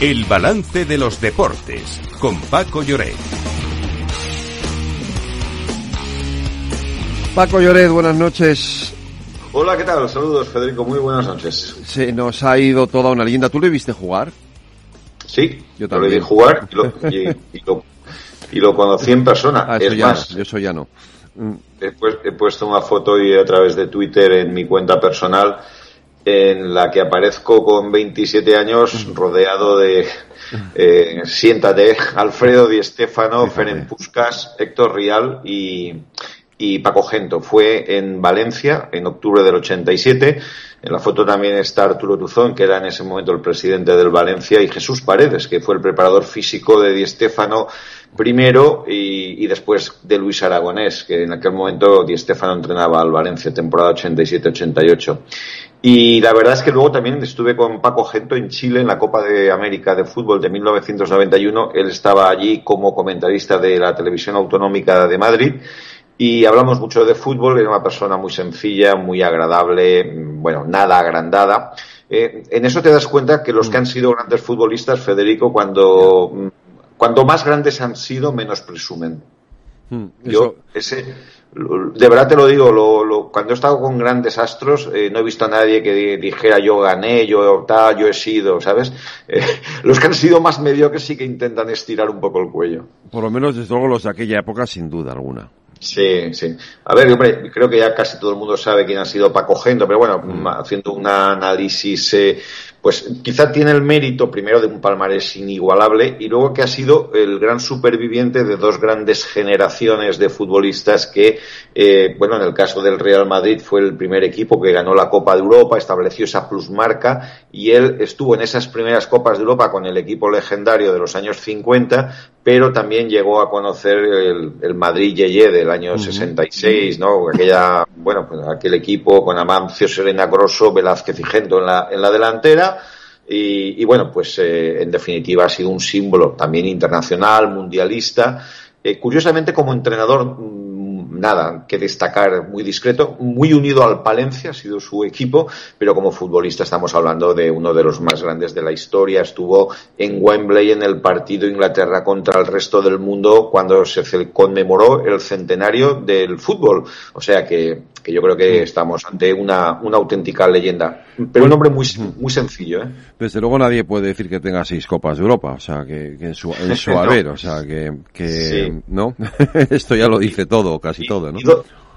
El balance de los deportes con Paco Lloret. Paco Lloret, buenas noches. Hola, ¿qué tal? Saludos, Federico. Muy buenas noches. Se nos ha ido toda una leyenda. ¿Tú le viste jugar? Sí, yo también. Lo vi jugar y lo, y, lo, conocí en persona. Ah, eso es más, eso ya no. Después he puesto una foto y a través de Twitter en mi cuenta personal en la que aparezco con 27 años rodeado de eh, siéntate Alfredo Di Stefano, Ferenc Puskas, Héctor Rial y, y Paco Gento. Fue en Valencia en octubre del 87. En la foto también está Arturo Tuzón, que era en ese momento el presidente del Valencia, y Jesús Paredes, que fue el preparador físico de Di Stefano primero y, y, después de Luis Aragonés, que en aquel momento Di Stefano entrenaba al Valencia temporada 87-88. Y la verdad es que luego también estuve con Paco Gento en Chile en la Copa de América de Fútbol de 1991. Él estaba allí como comentarista de la televisión autonómica de Madrid y hablamos mucho de fútbol. Era una persona muy sencilla, muy agradable, bueno, nada agrandada. Eh, en eso te das cuenta que los que han sido grandes futbolistas, Federico, cuando, cuando más grandes han sido, menos presumen. Hmm, Yo, ese, de verdad te lo digo, lo, cuando he estado con grandes astros, eh, no he visto a nadie que dijera yo gané, yo tal, yo he sido, ¿sabes? Eh, los que han sido más mediocres sí que intentan estirar un poco el cuello. Por lo menos, desde luego, los de aquella época, sin duda alguna. Sí, sí. A ver, hombre, creo que ya casi todo el mundo sabe quién ha sido Paco Gento, pero bueno, mm. haciendo un análisis eh, pues quizá tiene el mérito primero de un palmarés inigualable y luego que ha sido el gran superviviente de dos grandes generaciones de futbolistas que, eh, bueno, en el caso del Real Madrid fue el primer equipo que ganó la Copa de Europa, estableció esa plusmarca y él estuvo en esas primeras Copas de Europa con el equipo legendario de los años 50, pero también llegó a conocer el, Madrid Yeye del año 66, ¿no? Aquella, bueno, pues aquel equipo con Amancio, Serena Grosso, Velázquez y Gento en la, en la delantera y, bueno, pues eh, en definitiva ha sido un símbolo también internacional, mundialista. Eh, curiosamente, como entrenador, nada que destacar, muy discreto, muy unido al Palencia, ha sido su equipo, pero como futbolista estamos hablando de uno de los más grandes de la historia. Estuvo en Wembley en el partido Inglaterra contra el resto del mundo cuando se conmemoró el centenario del fútbol. O sea que que yo creo que estamos ante una, una auténtica leyenda. Pero un hombre muy, muy sencillo, ¿eh? Desde luego nadie puede decir que tenga seis copas de Europa, o sea, que, en su, en su haber, o sea, que, que ¿no? Esto ya lo dice todo, casi todo, ¿no?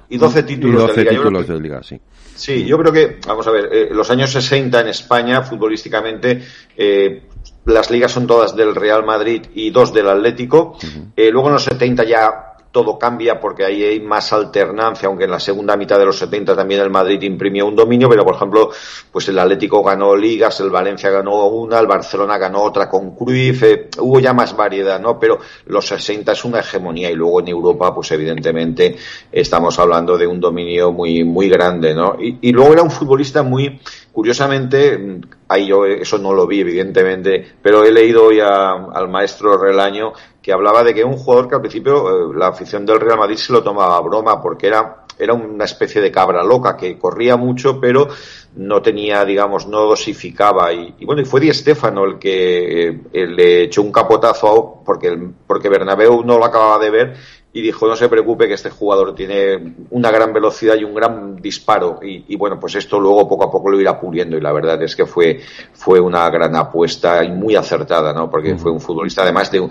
Y, doce títulos, y 12 títulos de Liga, sí. Sí, yo creo que, vamos a ver, eh, los años 60 en España, futbolísticamente, eh, las ligas son todas del Real Madrid y dos del Atlético. eh, luego en los 70 ya todo cambia porque ahí hay más alternancia, aunque en la segunda mitad de los 70 también el Madrid imprimió un dominio, pero por ejemplo, pues el Atlético ganó ligas, el Valencia ganó una, el Barcelona ganó otra con Cruyff, eh, hubo ya más variedad, ¿no? Pero los 60 es una hegemonía y luego en Europa, pues evidentemente estamos hablando de un dominio muy, muy grande, ¿no? Y, y luego era un futbolista muy, curiosamente, ahí yo eso no lo vi evidentemente, pero he leído hoy al maestro Relaño que hablaba de que un jugador que al principio eh, la afición del Real Madrid se lo tomaba a broma porque era, era una especie de cabra loca que corría mucho pero no tenía, digamos, no dosificaba. Y, bueno, y fue Di Stefano el que eh, le echó un capotazo porque, porque Bernabéu no lo acababa de ver y dijo no se preocupe que este jugador tiene una gran velocidad y un gran disparo y, bueno pues esto luego poco a poco lo irá puliendo y la verdad es que fue fue una gran apuesta y muy acertada no porque fue un futbolista además de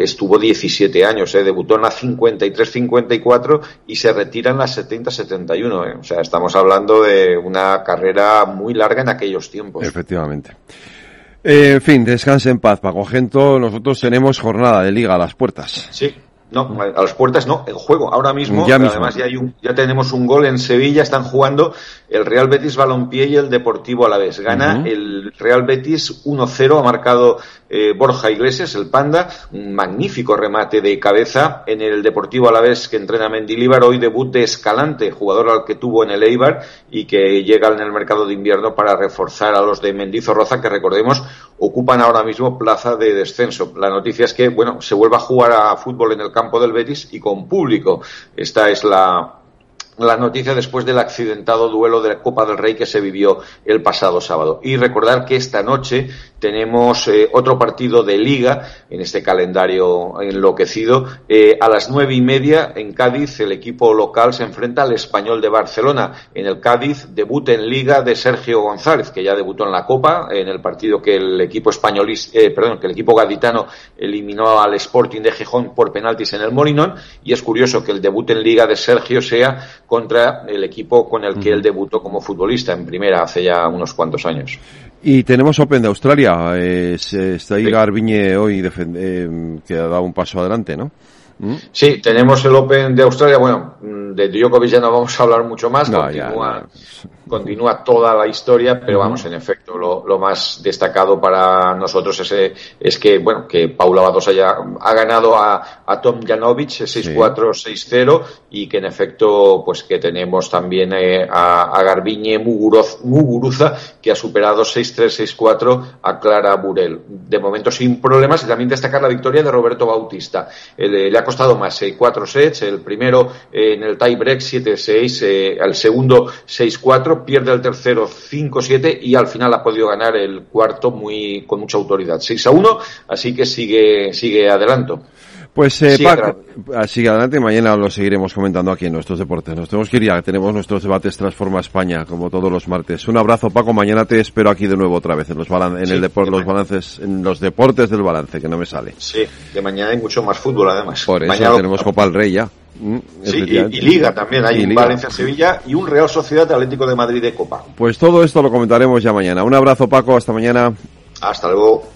estuvo 17 años ¿eh? debutó en la 53 54 y se retira en la 70 71 ¿eh? o sea estamos hablando de una carrera muy larga en aquellos tiempos efectivamente eh, en fin, descanse en paz, Paco Gento. Nosotros tenemos jornada de liga a las puertas. Sí, no, a las puertas no, en juego. Ahora mismo, además ya, hay un, ya tenemos un gol en Sevilla, están jugando el Real Betis Balompié y el Deportivo a la vez. Gana el Real Betis 1-0, ha marcado eh, Borja Iglesias, el Panda, un magnífico remate de cabeza en el Deportivo a la vez que entrena Mendilíbar, hoy debut de Escalante, jugador al que tuvo en el Eibar y que llega en el mercado de invierno para reforzar a los de Mendizorroza, que recordemos ocupan ahora mismo plaza de descenso. La noticia es que, bueno, se vuelve a jugar a fútbol en el campo del Betis y con público. Esta es la, la noticia después del accidentado duelo de la Copa del Rey que se vivió el pasado sábado. Y recordar que esta noche tenemos eh, otro partido de liga en este calendario enloquecido. Eh, a las nueve y media en Cádiz el equipo local se enfrenta al Español de Barcelona. En el Cádiz debut en liga de Sergio González, que ya debutó en la Copa, en el partido que el equipo español, eh, perdón, que el equipo gaditano eliminó al Sporting de Gijón por penaltis en el Molinón. Y es curioso que el debut en liga de Sergio sea contra el equipo con el que él debutó como futbolista en primera hace ya unos cuantos años. Y tenemos Open de Australia. está ahí Garbiñe hoy eh, que ha dado un paso adelante, ¿no? ¿Mm? Sí, tenemos el Open de Australia. Bueno, de Djokovic ya no vamos a hablar mucho más. continúa, continúa toda la historia, pero vamos, en efecto, lo, más destacado para nosotros es, es que, bueno, que Paula Badosa ya ha ganado a, a Tom Janovic 6-4, 6-0 y que en efecto, pues que tenemos también eh, a, a Garbiñe Muguruza que ha superado 6-3, 6-4 a Clara Burel. De momento sin problemas y también destacar la victoria de Roberto Bautista. le ha costado más, eh, cuatro sets, el primero eh, en el tie break 7-6, eh, al segundo 6-4, pierde el tercero 5-7 y al final ha podido ganar el cuarto muy con mucha autoridad, 6-1, así que sigue sigue adelanto. Pues eh, Paco, sigue adelante, mañana lo seguiremos comentando aquí en nuestros deportes. Nos tenemos que ir ya, tenemos nuestros debates Transforma España, como todos los martes. Un abrazo Paco, mañana te espero aquí de nuevo otra vez en los, en el los balances, en los deportes del balance, que no me sale. Sí, que mañana hay mucho más fútbol además. Por eso tenemos Copa del Rey ya. Mm, sí, y, Liga también, hay Valencia-Sevilla y un Real Sociedad Atlético de Madrid de Copa. Pues todo esto lo comentaremos ya mañana. Un abrazo Paco, hasta mañana. Hasta luego.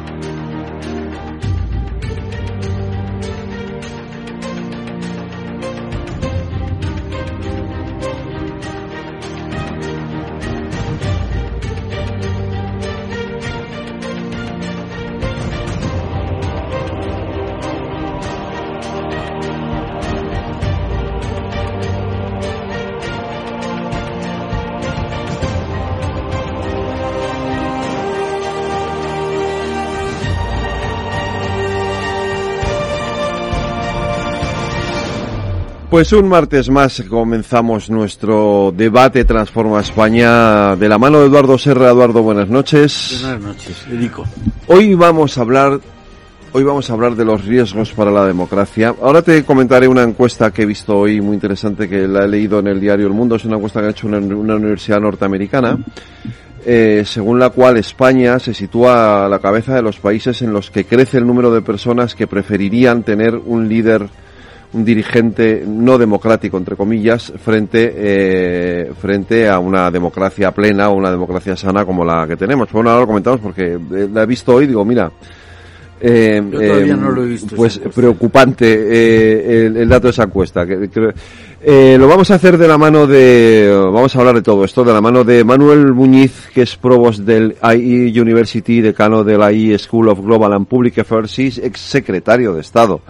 Pues un martes más comenzamos nuestro debate Transforma España de la mano de Eduardo Serra. Eduardo, buenas noches. Buenas noches, Edico. Hoy vamos a hablar Hoy vamos a hablar de los riesgos para la democracia. Ahora te comentaré una encuesta que he visto hoy muy interesante que la he leído en el diario El Mundo. Es una encuesta que ha hecho una, universidad norteamericana, eh, según la cual España se sitúa a la cabeza de los países en los que crece el número de personas que preferirían tener un líder un dirigente no democrático, entre comillas, frente, eh, frente a una democracia plena o una democracia sana como la que tenemos. Bueno, ahora lo comentamos porque eh, la he visto hoy, digo, mira, eh, Yo todavía no lo he visto. Pues preocupante eh, el, el, dato de esa encuesta. Que, Eh, lo vamos a hacer de la mano de, vamos a hablar de todo esto, de la mano de Manuel Muñiz, que es provost del IE University, decano de la IE School of Global and Public Affairs ex secretario de Estado,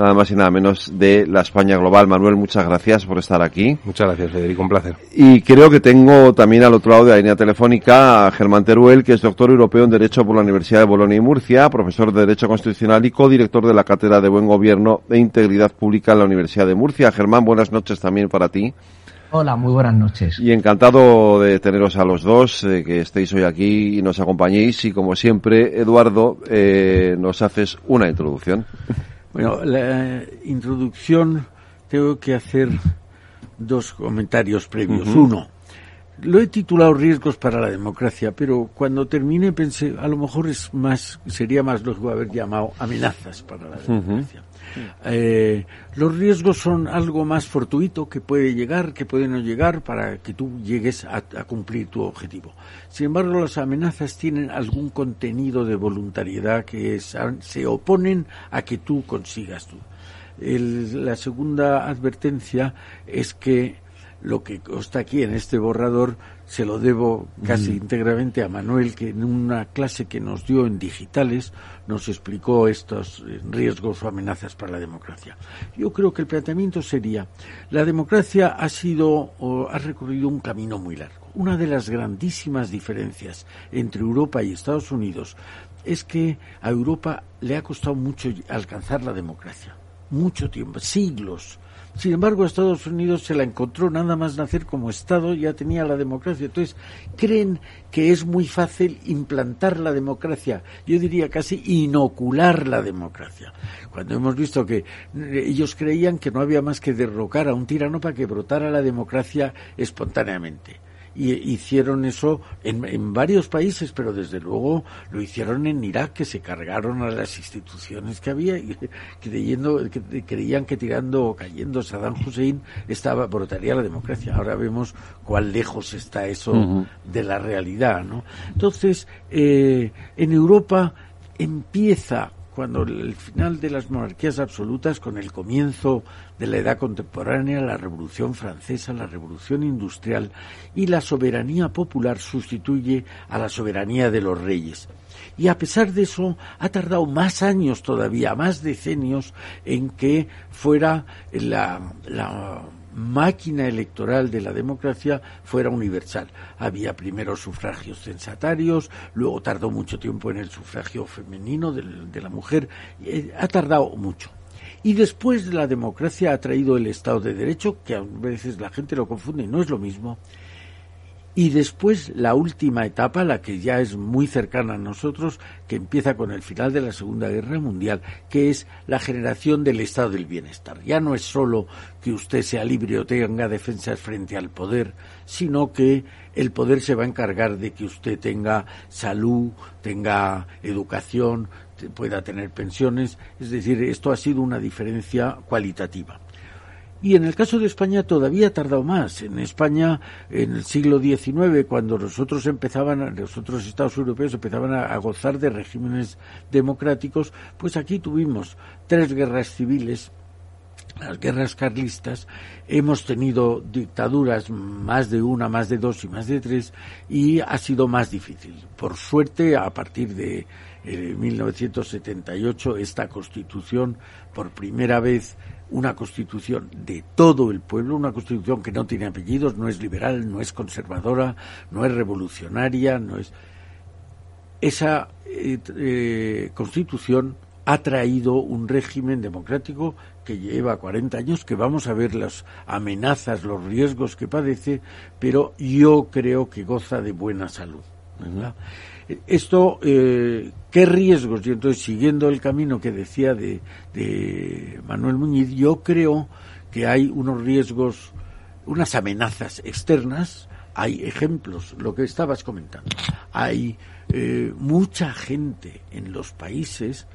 nada más y nada menos de la España Global. Manuel, muchas gracias por estar aquí. Muchas gracias, Federico, un placer. Y creo que tengo también al otro lado de la línea telefónica a Germán Teruel, que es doctor europeo en Derecho por la Universidad de Bolonia y Murcia, profesor de Derecho Constitucional y codirector de la Cátedra de Buen Gobierno e Integridad Pública en la Universidad de Murcia. Germán, buenas noches también para ti. Hola, muy buenas noches. Y encantado de teneros a los dos, eh, que estéis hoy aquí y nos acompañéis. Y como siempre, Eduardo, eh, nos haces una introducción. Bueno, la introducción tengo que hacer dos comentarios previos. Uno, lo he titulado Riesgos para la democracia, pero cuando terminé pensé, a lo mejor es más, sería más lógico haber llamado amenazas para la democracia. Eh, los riesgos son algo más fortuito que puede llegar, que puede no llegar para que tú llegues a, cumplir tu objetivo. Sin embargo, las amenazas tienen algún contenido de voluntariedad que se oponen a que tú consigas tú. la segunda advertencia es que lo que está aquí en este borrador se lo debo casi íntegramente a Manuel, que en una clase que nos dio en digitales nos explicó estos eh, riesgos o amenazas para la democracia. Yo creo que el planteamiento sería, la democracia ha sido o ha recorrido un camino muy largo. Una de las grandísimas diferencias entre Europa y Estados Unidos es que a Europa le ha costado mucho alcanzar la democracia. Mucho tiempo, siglos sin embargo, Estados Unidos se la encontró nada más nacer como Estado, ya tenía la democracia. Entonces, creen que es muy fácil implantar la democracia, yo diría casi inocular la democracia. Cuando hemos visto que eh, ellos creían que no había más que derrocar a un tirano para que brotara la democracia espontáneamente y hicieron eso en, varios países, pero desde luego lo hicieron en Irak, que se cargaron a las instituciones que había, y creyendo, que, creían que tirando o cayendo Saddam Hussein estaba, brotaría la democracia. Ahora vemos cuán lejos está eso de la realidad, ¿no? Entonces, eh, en Europa empieza cuando el final de las monarquías absolutas, con el comienzo de la edad contemporánea, la Revolución Francesa, la Revolución Industrial y la soberanía popular sustituye a la soberanía de los reyes. Y a pesar de eso, ha tardado más años todavía, más decenios, en que fuera la, la máquina electoral de la democracia fuera universal. Había primero sufragios censatarios, luego tardó mucho tiempo en el sufragio femenino de, la mujer, eh, ha tardado mucho. Y después de la democracia ha traído el Estado de Derecho, que a veces la gente lo confunde y no es lo mismo, y después la última etapa, la que ya es muy cercana a nosotros, que empieza con el final de la Segunda Guerra Mundial, que es la generación del estado del bienestar. Ya no es solo que usted sea libre o tenga defensas frente al poder, sino que el poder se va a encargar de que usted tenga salud, tenga educación, pueda tener pensiones. Es decir, esto ha sido una diferencia cualitativa. Y en el caso de España todavía ha tardado más. En España, en el siglo XIX, cuando nosotros empezaban, los otros Estados europeos empezaban a, gozar de regímenes democráticos, pues aquí tuvimos tres guerras civiles, las guerras carlistas, hemos tenido dictaduras más de una, más de dos y más de tres, y ha sido más difícil. Por suerte, a partir de 1978, eh, esta constitución, por primera vez, una constitución de todo el pueblo, una constitución que no tiene apellidos, no es liberal, no es conservadora, no es revolucionaria, no es esa eh, eh, constitución ha traído un régimen democrático que lleva 40 años, que vamos a ver las amenazas, los riesgos que padece, pero yo creo que goza de buena salud. Esto, eh, ¿qué riesgos? Y entonces, siguiendo el camino que decía de, de Manuel Muñiz, yo creo que hay unos riesgos, unas amenazas externas, hay ejemplos, lo que estabas comentando. Hay eh, mucha gente en los países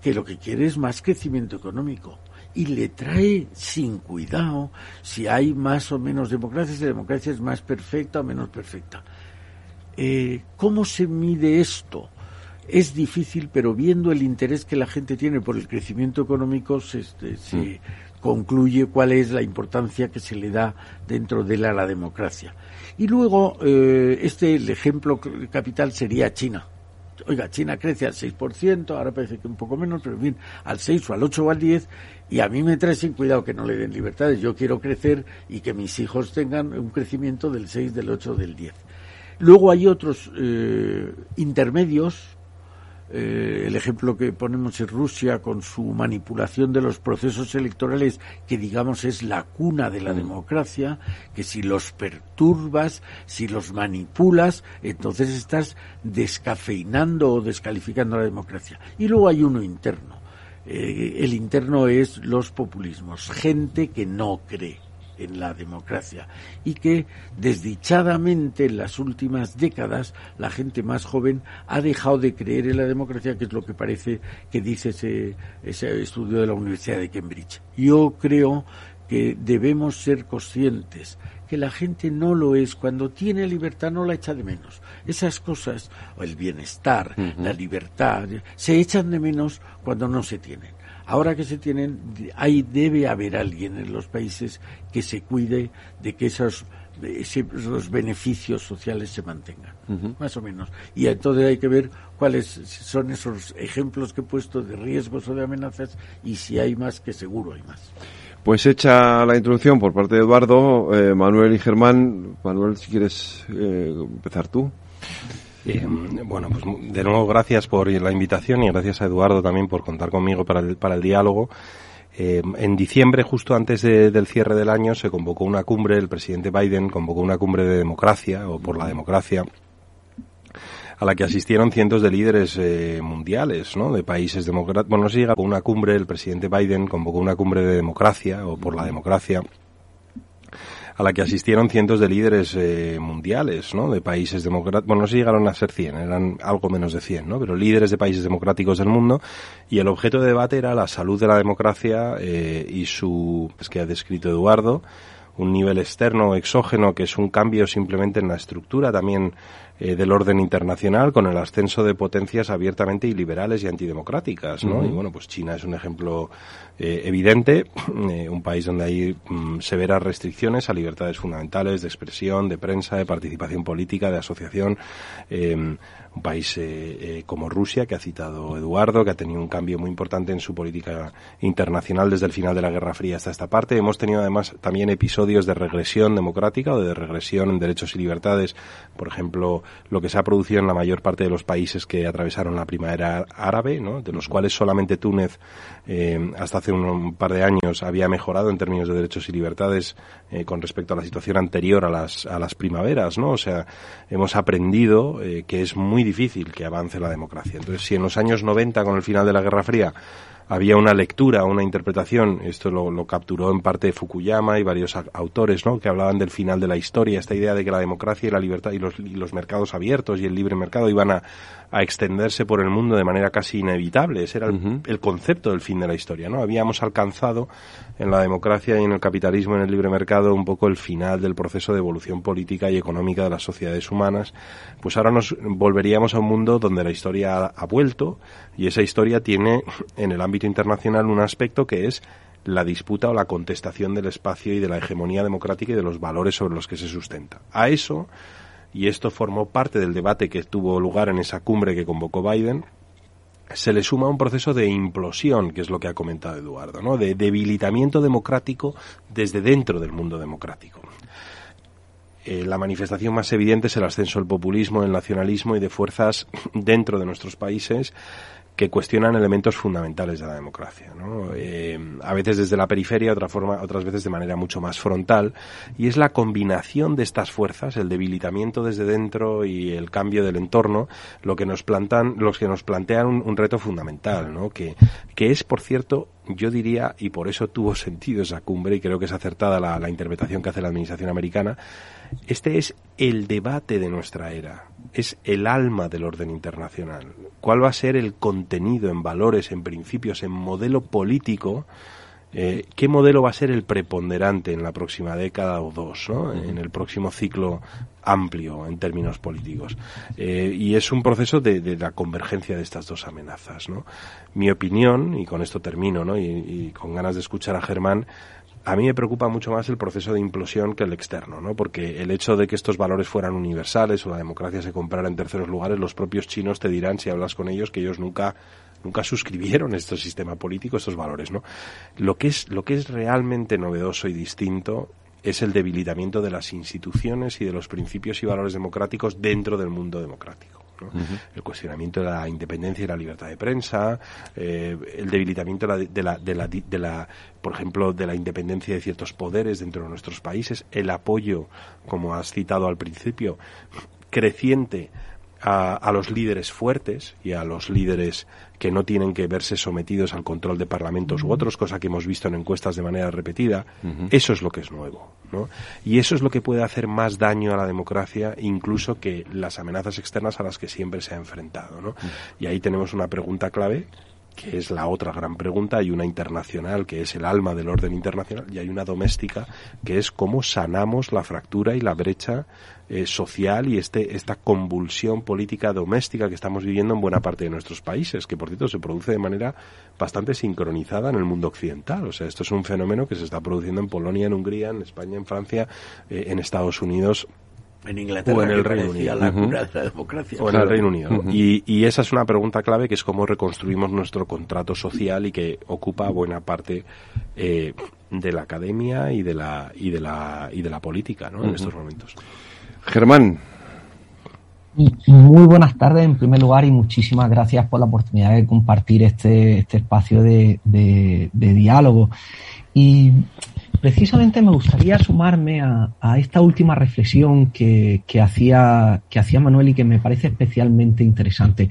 que lo que quiere es más crecimiento económico y le trae sin cuidado si hay más o menos democracia, si la democracia es más perfecta o menos perfecta. Eh, ¿Cómo se mide esto? Es difícil, pero viendo el interés que la gente tiene por el crecimiento económico, se, este, mm. concluye cuál es la importancia que se le da dentro de la, la democracia. Y luego, eh, este, el ejemplo capital sería China. Oiga, China crece al 6%, ahora parece que un poco menos, pero en fin, al 6 o al 8 o al 10, y a mí me trae sin cuidado que no le den libertades. Yo quiero crecer y que mis hijos tengan un crecimiento del 6, del 8, del 10. Luego hay otros eh, intermedios, eh, el ejemplo que ponemos es Rusia con su manipulación de los procesos electorales, que digamos es la cuna de la mm. democracia, que si los perturbas, si los manipulas, entonces estás descafeinando o descalificando la democracia. Y luego hay uno interno. Eh, el interno es los populismos, gente que no cree en la democracia y que desdichadamente en las últimas décadas la gente más joven ha dejado de creer en la democracia, que es lo que parece que dice ese, ese estudio de la Universidad de Cambridge. Yo creo que debemos ser conscientes que la gente no lo es. Cuando tiene libertad no la echa de menos. Esas cosas, el bienestar, la libertad, se echan de menos cuando no se tienen. Ahora que se tienen, ahí debe haber alguien en los países que se cuide de que esos, esos beneficios sociales se mantengan, más o menos. Y entonces hay que ver cuáles son esos ejemplos que he puesto de riesgos o de amenazas y si hay más, que seguro hay más. Pues hecha la introducción por parte de Eduardo, eh, Manuel y Germán. Manuel, si quieres eh, empezar tú. Eh, bueno, pues de nuevo gracias por la invitación y gracias a Eduardo también por contar conmigo para el, para el diálogo. Eh, en diciembre, justo antes del cierre del año, se convocó una cumbre, el presidente Biden convocó una cumbre de democracia o por la democracia a la que asistieron cientos de líderes eh, mundiales, ¿no? De países democráticos. Bueno, no se llega a una cumbre, el presidente Biden convocó una cumbre de democracia o por la democracia a la que asistieron cientos de líderes eh, mundiales, ¿no? De países democráticos. Bueno, no se llegaron a ser 100, eran algo menos de 100, ¿no? Pero líderes de países democráticos del mundo. Y el objeto de debate era la salud de la democracia eh, y su, es que ha descrito Eduardo, un nivel externo exógeno que es un cambio simplemente en la estructura también eh, del orden internacional con el ascenso de potencias abiertamente iliberales y antidemocráticas, ¿no? Y bueno, pues China es un ejemplo eh, evidente, eh, un país donde hay mm, severas restricciones a libertades fundamentales de expresión, de prensa, de participación política, de asociación, un país eh, eh, como Rusia, que ha citado Eduardo, que ha tenido un cambio muy importante en su política internacional desde el final de la Guerra Fría hasta esta parte. Hemos tenido además también episodios de regresión democrática o de regresión en derechos y libertades, por ejemplo, lo que se ha producido en la mayor parte de los países que atravesaron la primavera árabe, ¿no? de los cuales solamente Túnez eh, hasta hace un, par de años había mejorado en términos de derechos y libertades con respecto a la situación anterior a las, a las primaveras, ¿no? O sea, hemos aprendido que es muy difícil que avance la democracia. Entonces, si en los años 90, con el final de la Guerra Fría, había una lectura, una interpretación, esto lo, capturó en parte Fukuyama y varios autores, ¿no? que hablaban del final de la historia, esta idea de que la democracia y la libertad y los, y los mercados abiertos y el libre mercado iban a, a, extenderse por el mundo de manera casi inevitable. Ese era el, concepto del fin de la historia, ¿no? Habíamos alcanzado en la democracia y en el capitalismo, en el libre mercado, un poco el final del proceso de evolución política y económica de las sociedades humanas. Pues ahora nos volveríamos a un mundo donde la historia ha vuelto y esa historia tiene en el ámbito internacional un aspecto que es la disputa o la contestación del espacio y de la hegemonía democrática y de los valores sobre los que se sustenta. A eso, y esto formó parte del debate que tuvo lugar en esa cumbre que convocó Biden, se le suma un proceso de implosión, que es lo que ha comentado Eduardo, ¿no? de debilitamiento democrático desde dentro del mundo democrático. Eh, la manifestación más evidente es el ascenso del populismo, el nacionalismo y de fuerzas dentro de nuestros países que cuestionan elementos fundamentales de la democracia, ¿no? Eh, a veces desde la periferia, otra forma, otras veces de manera mucho más frontal, y es la combinación de estas fuerzas, el debilitamiento desde dentro y el cambio del entorno, lo que nos plantan, los que nos plantean un, reto fundamental, ¿no? Que, que es, por cierto, yo diría, y por eso tuvo sentido esa cumbre, y creo que es acertada la, la interpretación que hace la administración americana, este es el debate de nuestra era, es el alma del orden internacional. ¿Cuál va a ser el contenido en valores, en principios, en modelo político eh, ¿qué modelo va a ser el preponderante en la próxima década o dos, ¿no? en el próximo ciclo amplio en términos políticos? Eh, y es un proceso de, la convergencia de estas dos amenazas. ¿no? Mi opinión, y con esto termino, ¿no? y, y con ganas de escuchar a Germán, a mí me preocupa mucho más el proceso de implosión que el externo, ¿no? Porque el hecho de que estos valores fueran universales o la democracia se comprara en terceros lugares, los propios chinos te dirán si hablas con ellos que ellos nunca nunca suscribieron este sistema político, estos valores, ¿no? Lo que es lo que es realmente novedoso y distinto es el debilitamiento de las instituciones y de los principios y valores democráticos dentro del mundo democrático. El cuestionamiento de la independencia y la libertad de prensa, eh, el debilitamiento de la, de, la, de, la, por ejemplo, de la independencia de ciertos poderes dentro de nuestros países, el apoyo, como has citado al principio, creciente a, los líderes fuertes y a los líderes que no tienen que verse sometidos al control de parlamentos u otros, cosa que hemos visto en encuestas de manera repetida, eso es lo que es nuevo. ¿no? Y eso es lo que puede hacer más daño a la democracia, incluso que las amenazas externas a las que siempre se ha enfrentado. ¿no? Y ahí tenemos una pregunta clave que es la otra gran pregunta, hay una internacional que es el alma del orden internacional y hay una doméstica que es cómo sanamos la fractura y la brecha eh, social y este, esta convulsión política doméstica que estamos viviendo en buena parte de nuestros países, que por cierto se produce de manera bastante sincronizada en el mundo occidental. O sea, esto es un fenómeno que se está produciendo en Polonia, en Hungría, en España, en Francia, eh, en Estados Unidos en Inglaterra o en el Reino Unido. La cura de la democracia. O en el Reino Unido. y, y, esa es una pregunta clave que es cómo reconstruimos nuestro contrato social y que ocupa buena parte eh, de la academia y de la y de la y de la política ¿no? en estos momentos. Germán. Muy buenas tardes en primer lugar y muchísimas gracias por la oportunidad de compartir este, este espacio de, de, diálogo. Y precisamente me gustaría sumarme a, esta última reflexión que, hacía, que hacía Manuel y que me parece especialmente interesante.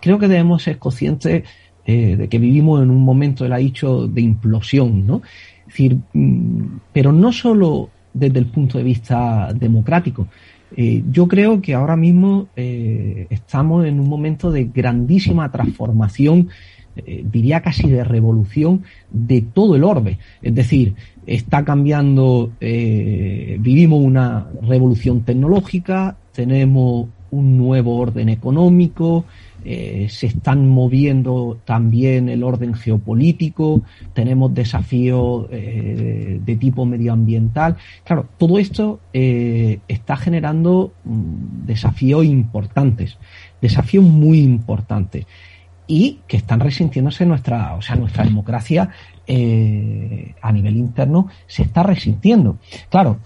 Creo que debemos ser conscientes eh, de que vivimos en un momento, él ha dicho, de implosión, ¿no? Es decir, mm, pero no solo desde el punto de vista democrático. Eh, yo creo que ahora mismo eh, estamos en un momento de grandísima transformación eh, diría casi de revolución de todo el orbe. Es decir, está cambiando, vivimos una revolución tecnológica, tenemos un nuevo orden económico, eh, se están moviendo también el orden geopolítico, tenemos desafíos de tipo medioambiental. Claro, todo esto está generando mm, desafíos importantes, desafíos muy importantes y que están resintiéndose nuestra, o sea, nuestra democracia eh, a nivel interno se está resintiendo. Claro,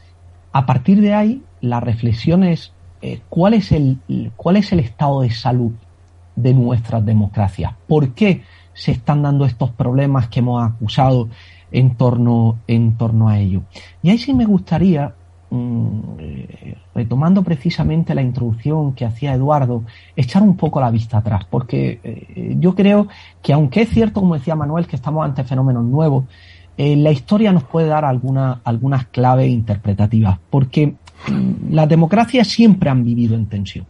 a partir de ahí, la reflexión es eh, cuál es el cuál es el estado de salud de nuestras democracias. ¿Por qué se están dando estos problemas que hemos acusado en torno, en torno a ello? Y ahí sí me gustaría Mm, eh, retomando precisamente la introducción que hacía Eduardo, echar un poco la vista atrás, porque eh, yo creo que aunque es cierto, como decía Manuel, que estamos ante fenómenos nuevos, eh, la historia nos puede dar alguna, algunas claves interpretativas, porque mm, las democracias siempre han vivido en tensión.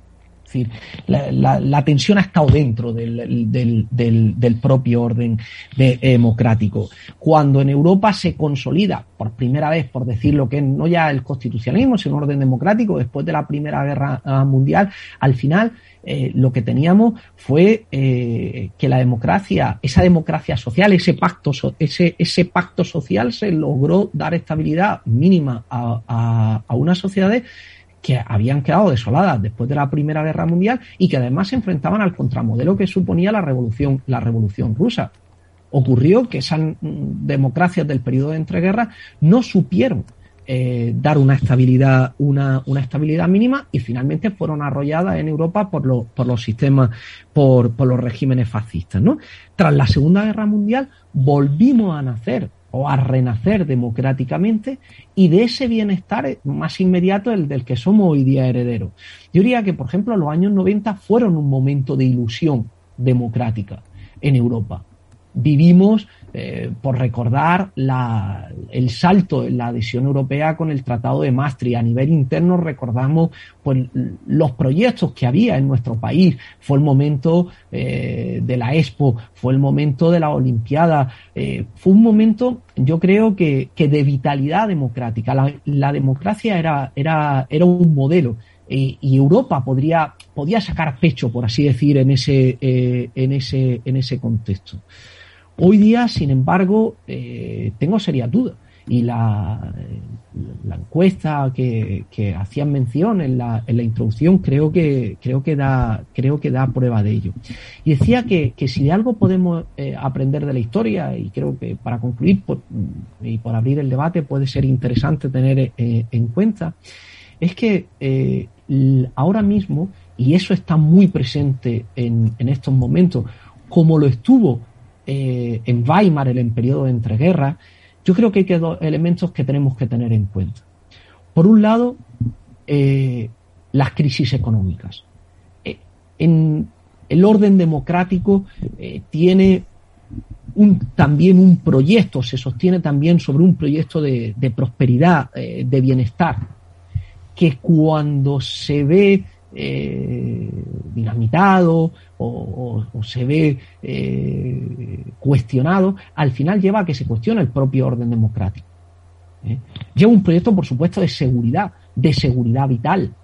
Es decir, la, tensión ha estado dentro del, propio orden democrático. Cuando en Europa se consolida por primera vez, por decir lo que no ya el constitucionalismo, sino un orden democrático, después de la Primera Guerra ah, Mundial, al final eh, lo que teníamos fue eh, que la democracia, esa democracia social, ese pacto, ese, ese pacto social se logró dar estabilidad mínima a, a, a unas sociedades que habían quedado desoladas después de la Primera Guerra Mundial y que además se enfrentaban al contramodelo que suponía la revolución, la revolución rusa. Ocurrió que esas mm, democracias del periodo de entreguerras no supieron eh, dar una estabilidad, una, una, estabilidad mínima y finalmente fueron arrolladas en Europa por, los por los sistemas, por, por los regímenes fascistas. ¿no? Tras la Segunda Guerra Mundial volvimos a nacer o a renacer democráticamente y de ese bienestar más inmediato el del que somos hoy día herederos. Yo diría que, por ejemplo, los años 90 fueron un momento de ilusión democrática en Europa. Vivimos eh, por recordar la, el salto en la adhesión europea con el Tratado de Maastricht. A nivel interno recordamos pues, los proyectos que había en nuestro país. Fue el momento eh, de la Expo, fue el momento de la Olimpiada, eh, fue un momento, yo creo que, que de vitalidad democrática. La, la democracia era, era, era un modelo. y Europa podría, podía sacar pecho, por así decir, en ese, en ese, en ese contexto. Hoy día, sin embargo, eh, tengo serias dudas. Y la, encuesta que, hacían mención en la, en la introducción creo que, creo, que da, creo que da prueba de ello. Y decía que, que si de algo podemos eh, aprender de la historia, y creo que para concluir y por abrir el debate puede ser interesante tener eh, en cuenta, es que ahora mismo, y eso está muy presente en, en estos momentos, como lo estuvo eh, en Weimar, en el periodo de entreguerras, yo creo que hay dos elementos que tenemos que tener en cuenta. Por un lado, eh, las crisis económicas. Eh, en el orden democrático tiene también un proyecto, se sostiene también sobre un proyecto de, prosperidad, de bienestar, que cuando se ve eh, dinamitado o, se ve eh, cuestionado, al final lleva a que se cuestione el propio orden democrático. ¿eh? Lleva un proyecto, por supuesto, de seguridad, de seguridad vital.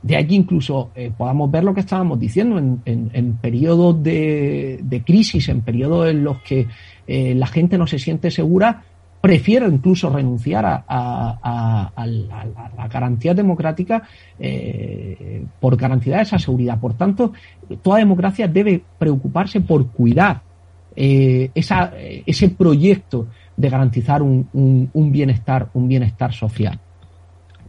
De aquí incluso podamos ver lo que estábamos diciendo en, periodos de, de, crisis, en periodos en los que la gente no se siente segura, prefiero incluso renunciar a, a, a, la garantía democrática eh, por garantía de esa seguridad. Por tanto, toda democracia debe preocuparse por cuidar eh, esa, ese proyecto de garantizar un, un, un, bienestar, un bienestar social.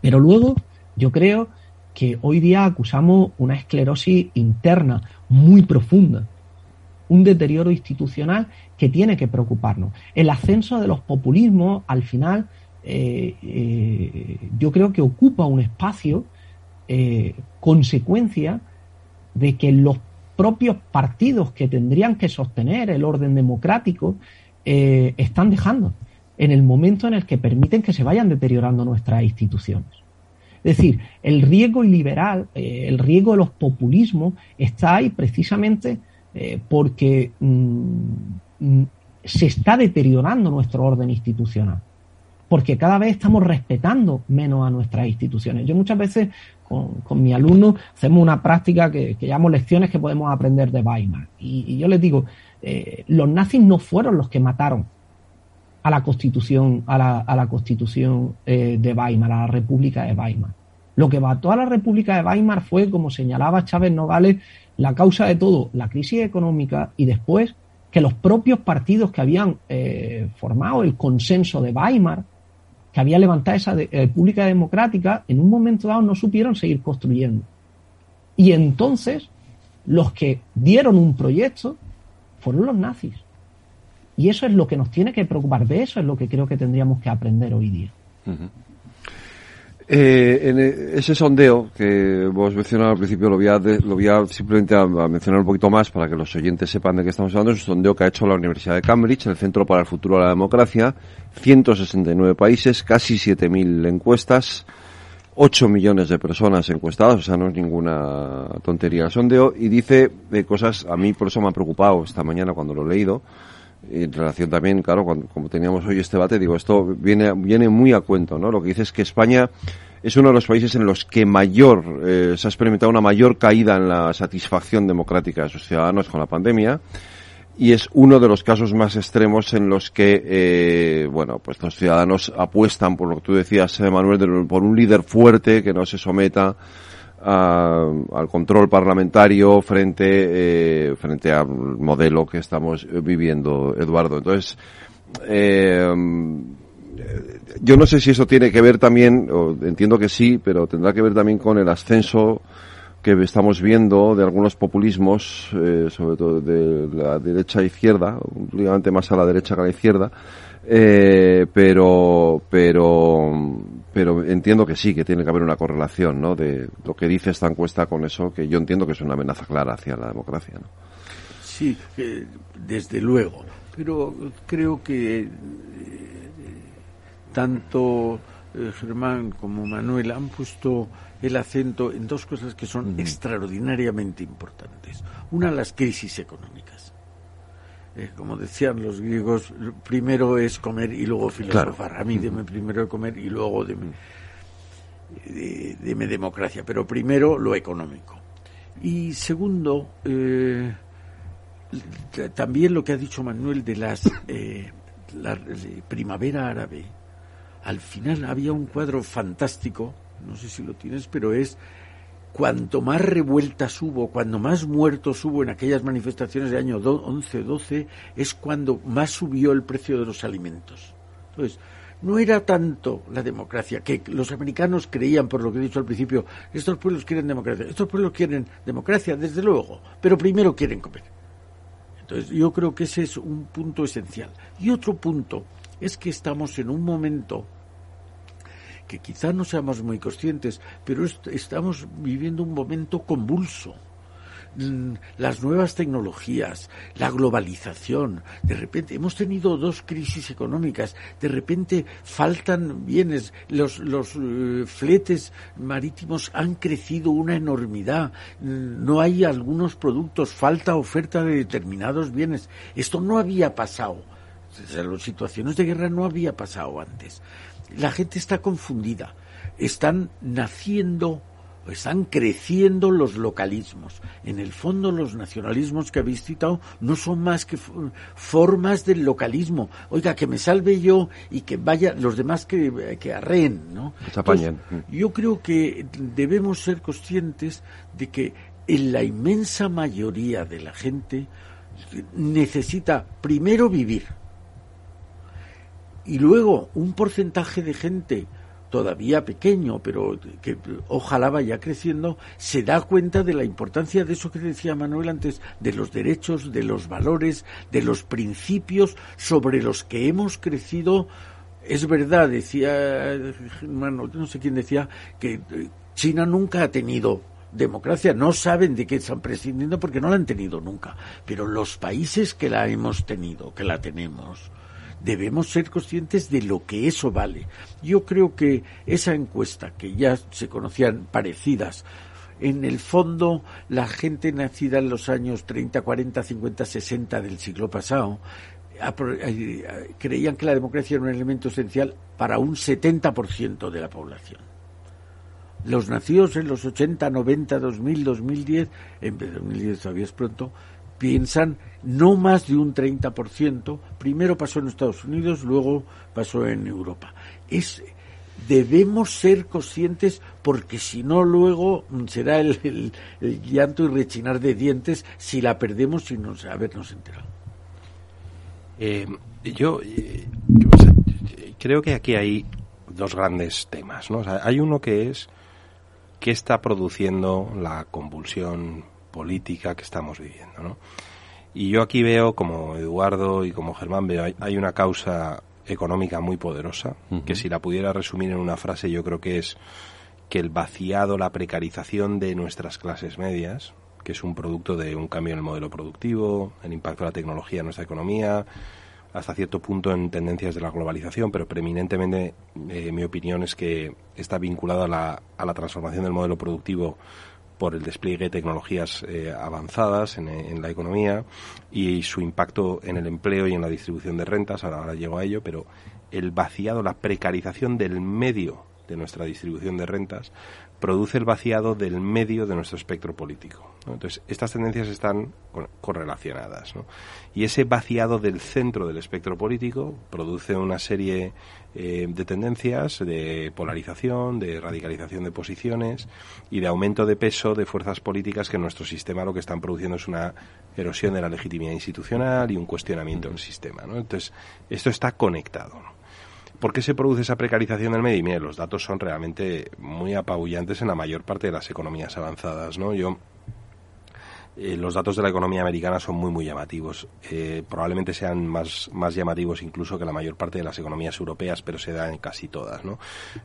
Pero luego, yo creo que hoy día acusamos una esclerosis interna muy profunda un deterioro institucional que tiene que preocuparnos. El ascenso de los populismos, al final, eh, eh, yo creo que ocupa un espacio eh, consecuencia de que los propios partidos que tendrían que sostener el orden democrático están dejando en el momento en el que permiten que se vayan deteriorando nuestras instituciones. Es decir, el riesgo iliberal, eh, el riesgo de los populismos está ahí precisamente eh, porque mm, se está deteriorando nuestro orden institucional. Porque cada vez estamos respetando menos a nuestras instituciones. Yo muchas veces con, con mi alumno hacemos una práctica que, que, llamo lecciones que podemos aprender de Weimar. Y, y yo les digo, eh, los nazis no fueron los que mataron a la constitución, a la, a la constitución eh, de Weimar, a la República de Weimar. Lo que mató a la República de Weimar fue, como señalaba Chávez Nogales, la causa de todo, la crisis económica y después que los propios partidos que habían eh, formado el consenso de Weimar, que había levantado esa de, República Democrática, en un momento dado no supieron seguir construyendo. Y entonces los que dieron un proyecto fueron los nazis. Y eso es lo que nos tiene que preocupar. De eso es lo que creo que tendríamos que aprender hoy día. Eh, en ese sondeo que vos mencionado al principio lo voy a, lo voy a simplemente a, mencionar un poquito más para que los oyentes sepan de qué estamos hablando. Es un sondeo que ha hecho la Universidad de Cambridge, el Centro para el Futuro de la Democracia, 169 países, casi 7.000 encuestas, 8 millones de personas encuestadas, o sea, no es ninguna tontería el sondeo, y dice de cosas, a mí por eso me ha preocupado esta mañana cuando lo he leído, en relación también, claro, cuando, como teníamos hoy este debate, digo, esto viene, viene muy a cuento, ¿no? Lo que dice es que España es uno de los países en los que mayor, eh, se ha experimentado una mayor caída en la satisfacción democrática de sus ciudadanos con la pandemia y es uno de los casos más extremos en los que, eh, bueno, pues los ciudadanos apuestan por lo que tú decías, Manuel, por un líder fuerte que no se someta a, al control parlamentario frente eh, frente al modelo que estamos viviendo, Eduardo. Entonces, eh, yo no sé si eso tiene que ver también, o entiendo que sí, pero tendrá que ver también con el ascenso que estamos viendo de algunos populismos, eh, sobre todo de la derecha e izquierda, últimamente más a la derecha que a la izquierda, eh, pero, pero, pero entiendo que sí, que tiene que haber una correlación, ¿no? De lo que dice esta encuesta con eso, que yo entiendo que es una amenaza clara hacia la democracia, ¿no? sí, desde luego. Pero creo que eh, tanto eh, Germán como Manuel han puesto el acento en dos cosas que son extraordinariamente importantes. Una, las crisis económicas. Eh, como decían los griegos, primero es comer y luego filosofar. A mí deme primero comer y luego deme, deme democracia, pero primero lo económico. Y segundo, eh, también lo que ha dicho Manuel de las la primavera árabe al final había un cuadro fantástico, no sé si lo tienes, pero es cuanto más revueltas hubo, cuando más muertos hubo en aquellas manifestaciones de año 11-12, es cuando más subió el precio de los alimentos. Entonces, no era tanto la democracia, que los americanos creían, por lo que he dicho al principio, estos pueblos quieren democracia, estos pueblos quieren democracia, desde luego, pero primero quieren comer. Entonces, yo creo que ese es un punto esencial. Y otro punto es que estamos en un momento que quizá no seamos muy conscientes, pero estamos viviendo un momento convulso mm, las nuevas tecnologías, la globalización. De repente hemos tenido dos crisis económicas. De repente faltan bienes. Los, los eh, fletes marítimos han crecido una enormidad. Mm, no hay algunos productos. Falta oferta de determinados bienes. Esto no había pasado. las situaciones de guerra no había pasado antes la gente está confundida. Están naciendo, están creciendo los localismos. En el fondo, los nacionalismos que habéis citado no son más que formas del localismo. Oiga, que me salve yo y que vaya los demás que, que arreen, ¿no? yo creo que debemos ser conscientes de que en la inmensa mayoría de la gente necesita primero vivir y luego un porcentaje de gente todavía pequeño, pero que ojalá vaya creciendo, se da cuenta de la importancia de eso que decía Manuel antes, de los derechos, de los valores, de los principios sobre los que hemos crecido. Es verdad, decía, no sé quién decía, que China nunca ha tenido democracia, no saben de qué están prescindiendo porque no la han tenido nunca, pero los países que la hemos tenido, que la tenemos, debemos ser conscientes de lo que eso vale. Yo creo que esa encuesta, que ya se conocían parecidas, en el fondo la gente nacida en los años 30, 40, 50, 60 del siglo pasado eh, creían que la democracia era un elemento esencial para un 70% de la población. Los nacidos en los 80, 90, 2000, 2010, en 2010 todavía es pronto, piensan no más de un 30%. Primero pasó en Estados Unidos, luego pasó en Europa. Es, debemos ser conscientes porque si no luego será el, llanto y rechinar de dientes si la perdemos sin habernos enterado. Eh, yo, eh, creo que aquí hay dos grandes temas. ¿no? hay uno que es qué está produciendo la convulsión política que estamos viviendo, ¿no? Y yo aquí veo, como Eduardo y como Germán, veo, hay, una causa económica muy poderosa, que si la pudiera resumir en una frase, yo creo que es que el vaciado, la precarización de nuestras clases medias, que es un producto de un cambio en el modelo productivo, el impacto de la tecnología en nuestra economía, hasta cierto punto en tendencias de la globalización, pero preeminentemente eh, mi opinión es que está vinculado a la, a la transformación del modelo productivo por el despliegue de tecnologías eh, avanzadas en, la economía y su impacto en el empleo y en la distribución de rentas, ahora, ahora llego a ello, pero el vaciado, la precarización del medio de nuestra distribución de rentas produce el vaciado del medio de nuestro espectro político. Entonces, estas tendencias están correlacionadas. Y ese vaciado del centro del espectro político produce una serie eh, de tendencias de polarización, de radicalización de posiciones y de aumento de peso de fuerzas políticas que en nuestro sistema lo que están produciendo es una erosión de la legitimidad institucional y un cuestionamiento del sistema. Entonces, esto está conectado. ¿Por qué se produce esa precarización del medio? Y mire, los datos son realmente muy apabullantes en la mayor parte de las economías avanzadas, ¿no? Yo eh, los datos de la economía americana son muy muy llamativos. Eh, probablemente sean más, más llamativos incluso que la mayor parte de las economías europeas, pero se dan en casi todas. ¿no?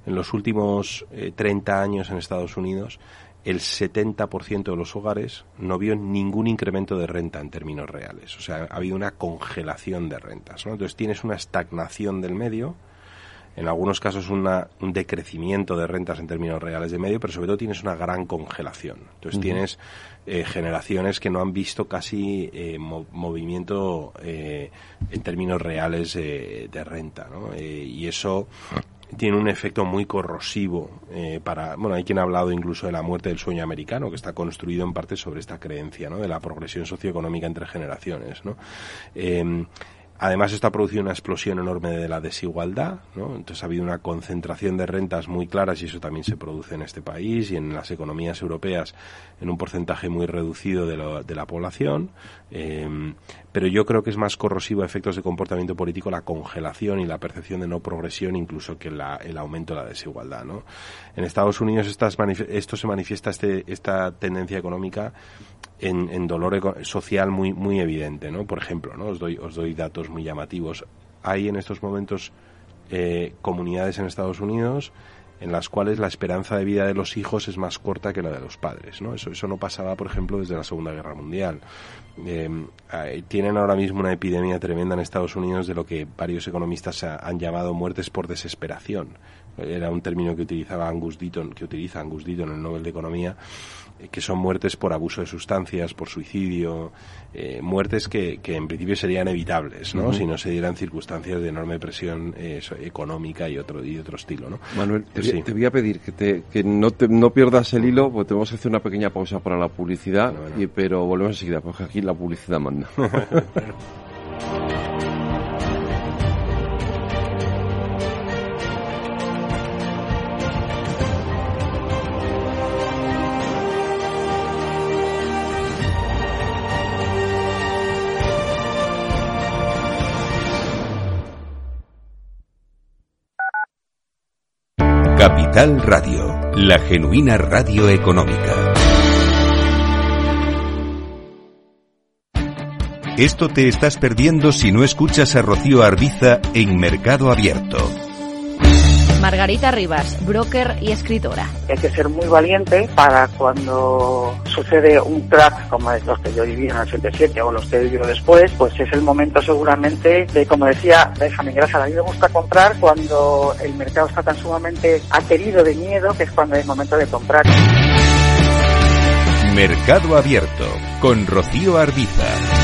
En los últimos 30 eh, años en Estados Unidos el 70% de los hogares no vio ningún incremento de renta en términos reales. O sea, ha habido una congelación de rentas. ¿no? Entonces tienes una estagnación del medio, en algunos casos una, un decrecimiento de rentas en términos reales de medio, pero sobre todo tienes una gran congelación. Entonces tienes eh, generaciones que no han visto casi eh, movimiento eh, en términos reales de renta, ¿no? y eso tiene un efecto muy corrosivo para bueno hay quien ha hablado incluso de la muerte del sueño americano que está construido en parte sobre esta creencia ¿no? de la progresión socioeconómica entre generaciones ¿no? Además, esto ha producido una explosión enorme de la desigualdad, ¿no? Entonces ha habido una concentración de rentas muy claras y eso también se produce en este país y en las economías europeas en un porcentaje muy reducido de, de la población. Eh, pero yo creo que es más corrosivo a efectos de comportamiento político la congelación y la percepción de no progresión incluso que el aumento de la desigualdad, ¿no? En Estados Unidos estas esto se manifiesta este, esta tendencia económica en, dolor social muy, muy evidente, ¿no? Por ejemplo, ¿no? Os doy, os doy datos muy llamativos. Hay en estos momentos eh, comunidades en Estados Unidos en las cuales la esperanza de vida de los hijos es más corta que la de los padres, ¿no? Eso, eso no pasaba, por ejemplo, desde la Segunda Guerra Mundial. Eh, tienen ahora mismo una epidemia tremenda en Estados Unidos de lo que varios economistas han llamado muertes por desesperación. Era un término que utilizaba Angus Deaton, que utiliza Angus Deaton en el Nobel de Economía, que son muertes por abuso de sustancias, por suicidio, eh, muertes que, que, en principio serían evitables, ¿no? Si no se dieran circunstancias de enorme presión eh, económica y otro y otro estilo, ¿no? Manuel, te, voy a pedir que, te, que no, te, no pierdas el hilo, porque tenemos que hacer una pequeña pausa para la publicidad, Y, pero volvemos enseguida, porque aquí la publicidad manda. Capital Radio, la genuina radio económica. Esto te estás perdiendo si no escuchas a Rocío Arbiza en Mercado Abierto. Margarita Rivas, broker y escritora. Hay que ser muy valiente para cuando sucede un crack como los que yo viví en el 87 o los que he vivido después, pues es el momento seguramente de, como decía Benjamin Grasa, a mí me gusta comprar cuando el mercado está tan sumamente aterido de miedo que es cuando es el momento de comprar. Mercado Abierto con Rocío Arbiza.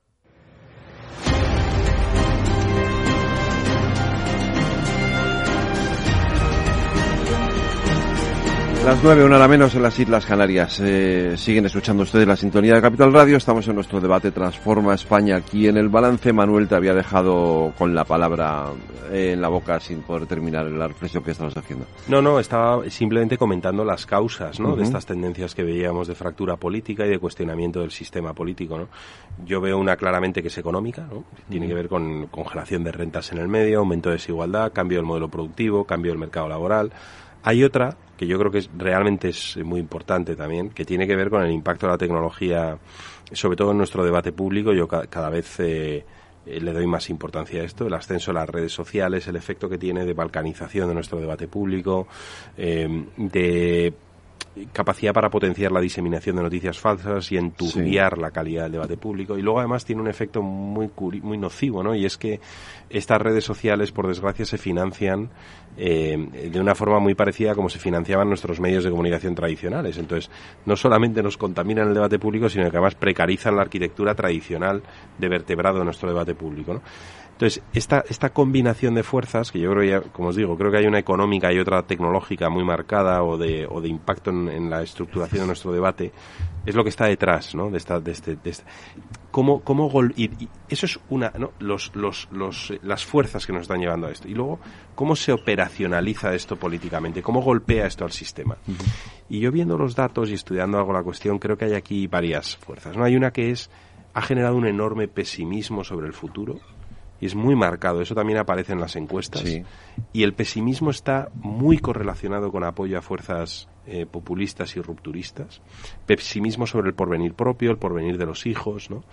Las nueve, una a la menos en las Islas Canarias. Eh, siguen escuchando ustedes la sintonía de Capital Radio. Estamos en nuestro debate Transforma España. Aquí en el balance, Manuel te había dejado con la palabra eh, en la boca sin poder terminar la reflexión que estabas haciendo. No, no, estaba simplemente comentando las causas ¿no? de estas tendencias que veíamos de fractura política y de cuestionamiento del sistema político. ¿no? Yo veo una claramente que es económica, ¿no? tiene que ver con congelación de rentas en el medio, aumento de desigualdad, cambio del modelo productivo, cambio del mercado laboral. Hay otra que yo creo que es, realmente es muy importante también, que tiene que ver con el impacto de la tecnología, sobre todo en nuestro debate público. Yo cada, vez eh, eh, le doy más importancia a esto, el ascenso de las redes sociales, el efecto que tiene de balcanización de nuestro debate público, eh, de capacidad para potenciar la diseminación de noticias falsas y enturbiar la calidad del debate público. Y luego además tiene un efecto muy, muy nocivo, ¿no? Y es que estas redes sociales, por desgracia, se financian eh, de una forma muy parecida a como se financiaban nuestros medios de comunicación tradicionales. Entonces, no solamente nos contaminan el debate público, sino que además precarizan la arquitectura tradicional de vertebrado de nuestro debate público, ¿no? Entonces, esta, esta combinación de fuerzas, que yo creo ya, como os digo, creo que hay una económica y otra tecnológica muy marcada o de, o de impacto en, la estructuración de nuestro debate, es lo que está detrás, ¿no? De esta, de este, de este. ¿Cómo, cómo y, eso es una, ¿no? Los, los, los, las fuerzas que nos están llevando a esto. Y luego, ¿cómo se operacionaliza esto políticamente? ¿Cómo golpea esto al sistema? Y yo viendo los datos y estudiando algo la cuestión, creo que hay aquí varias fuerzas, ¿no? Hay una que es, ha generado un enorme pesimismo sobre el futuro, y es muy marcado, eso también aparece en las encuestas. Y el pesimismo está muy correlacionado con apoyo a fuerzas eh, populistas y rupturistas. Pesimismo sobre el porvenir propio, el porvenir de los hijos, ¿no?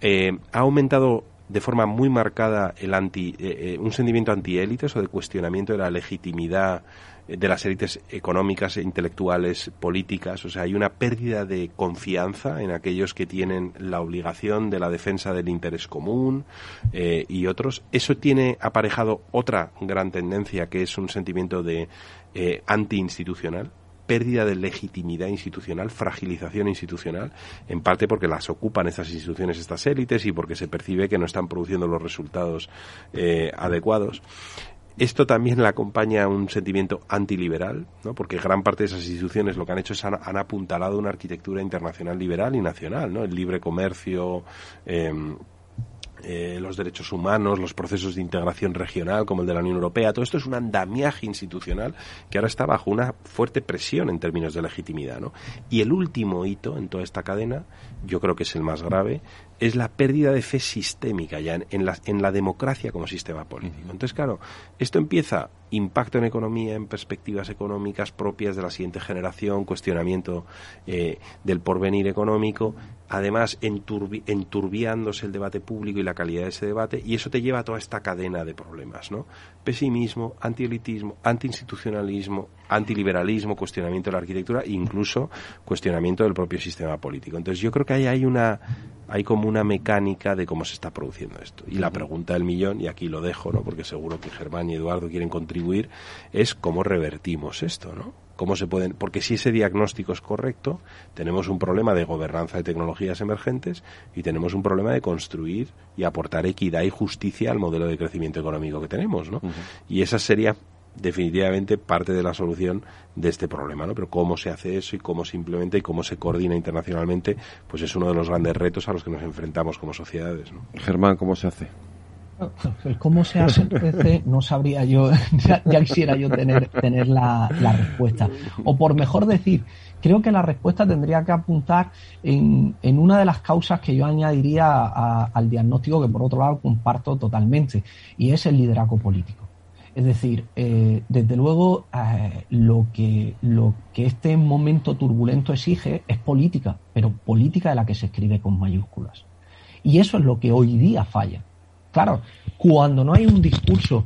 Eh, ha aumentado de forma muy marcada el anti, eh, un sentimiento antiélites o de cuestionamiento de la legitimidad de las élites económicas, intelectuales, políticas. O sea, hay una pérdida de confianza en aquellos que tienen la obligación de la defensa del interés común eh, y otros. Eso tiene aparejado otra gran tendencia que es un sentimiento de eh, anti-institucional pérdida de legitimidad institucional, fragilización institucional, en parte porque las ocupan estas instituciones, estas élites, y porque se percibe que no están produciendo los resultados eh, adecuados. Esto también le acompaña un sentimiento antiliberal, ¿no? porque gran parte de esas instituciones lo que han hecho es han, apuntalado una arquitectura internacional liberal y nacional, ¿no? el libre comercio, eh, eh, los derechos humanos, los procesos de integración regional como el de la Unión Europea, todo esto es un andamiaje institucional que ahora está bajo una fuerte presión en términos de legitimidad. ¿no? Y el último hito en toda esta cadena, yo creo que es el más grave, es la pérdida de fe sistémica ya en, la, en la democracia como sistema político. Entonces, claro, esto empieza impacto en economía, en perspectivas económicas propias de la siguiente generación, cuestionamiento eh, del porvenir económico, además enturbiándose el debate público y la calidad de ese debate, y eso te lleva a toda esta cadena de problemas, ¿no? Pesimismo, antielitismo, antiinstitucionalismo, antiliberalismo, cuestionamiento de la arquitectura e incluso cuestionamiento del propio sistema político. Entonces yo creo que ahí hay una hay como una mecánica de cómo se está produciendo esto. Y la pregunta del millón, y aquí lo dejo, ¿no? porque seguro que Germán y Eduardo quieren contribuir, es cómo revertimos esto, ¿no? ¿Cómo se pueden? Porque si ese diagnóstico es correcto, tenemos un problema de gobernanza de tecnologías emergentes y tenemos un problema de construir y aportar equidad y justicia al modelo de crecimiento económico que tenemos, ¿no? Y esa sería definitivamente parte de la solución de este problema, ¿no? Pero cómo se hace eso y cómo se implementa y cómo se coordina internacionalmente, pues es uno de los grandes retos a los que nos enfrentamos como sociedades, ¿no? Germán, ¿cómo se hace? El cómo se hace no sabría yo, ya, quisiera yo tener, tener la, respuesta. O por mejor decir, creo que la respuesta tendría que apuntar en, en una de las causas que yo añadiría al diagnóstico que por otro lado comparto totalmente, y es el liderazgo político. Es decir, eh, desde luego eh, lo, que, lo que este momento turbulento exige es política, pero política de la que se escribe con mayúsculas. Y eso es lo que hoy día falla. Claro, cuando no hay un discurso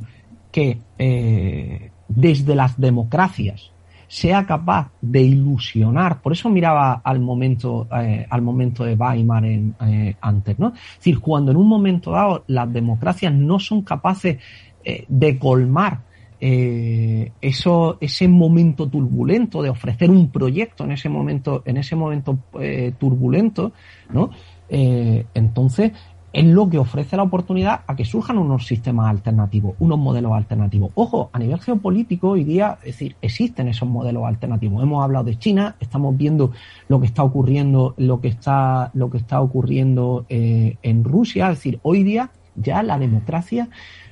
que eh, desde las democracias sea capaz de ilusionar, por eso miraba al momento, al momento de Weimar en, antes, ¿no? Es decir, cuando en un momento dado las democracias no son capaces eh, de colmar eh, eso, ese momento turbulento, de ofrecer un proyecto en ese momento, en ese momento eh, turbulento, ¿no? entonces es lo que ofrece la oportunidad a que surjan unos sistemas alternativos, unos modelos alternativos. Ojo, a nivel geopolítico hoy día, es decir, existen esos modelos alternativos. Hemos hablado de China, estamos viendo lo que está ocurriendo, lo que está, lo que está ocurriendo en Rusia. Es decir, hoy día ya la democracia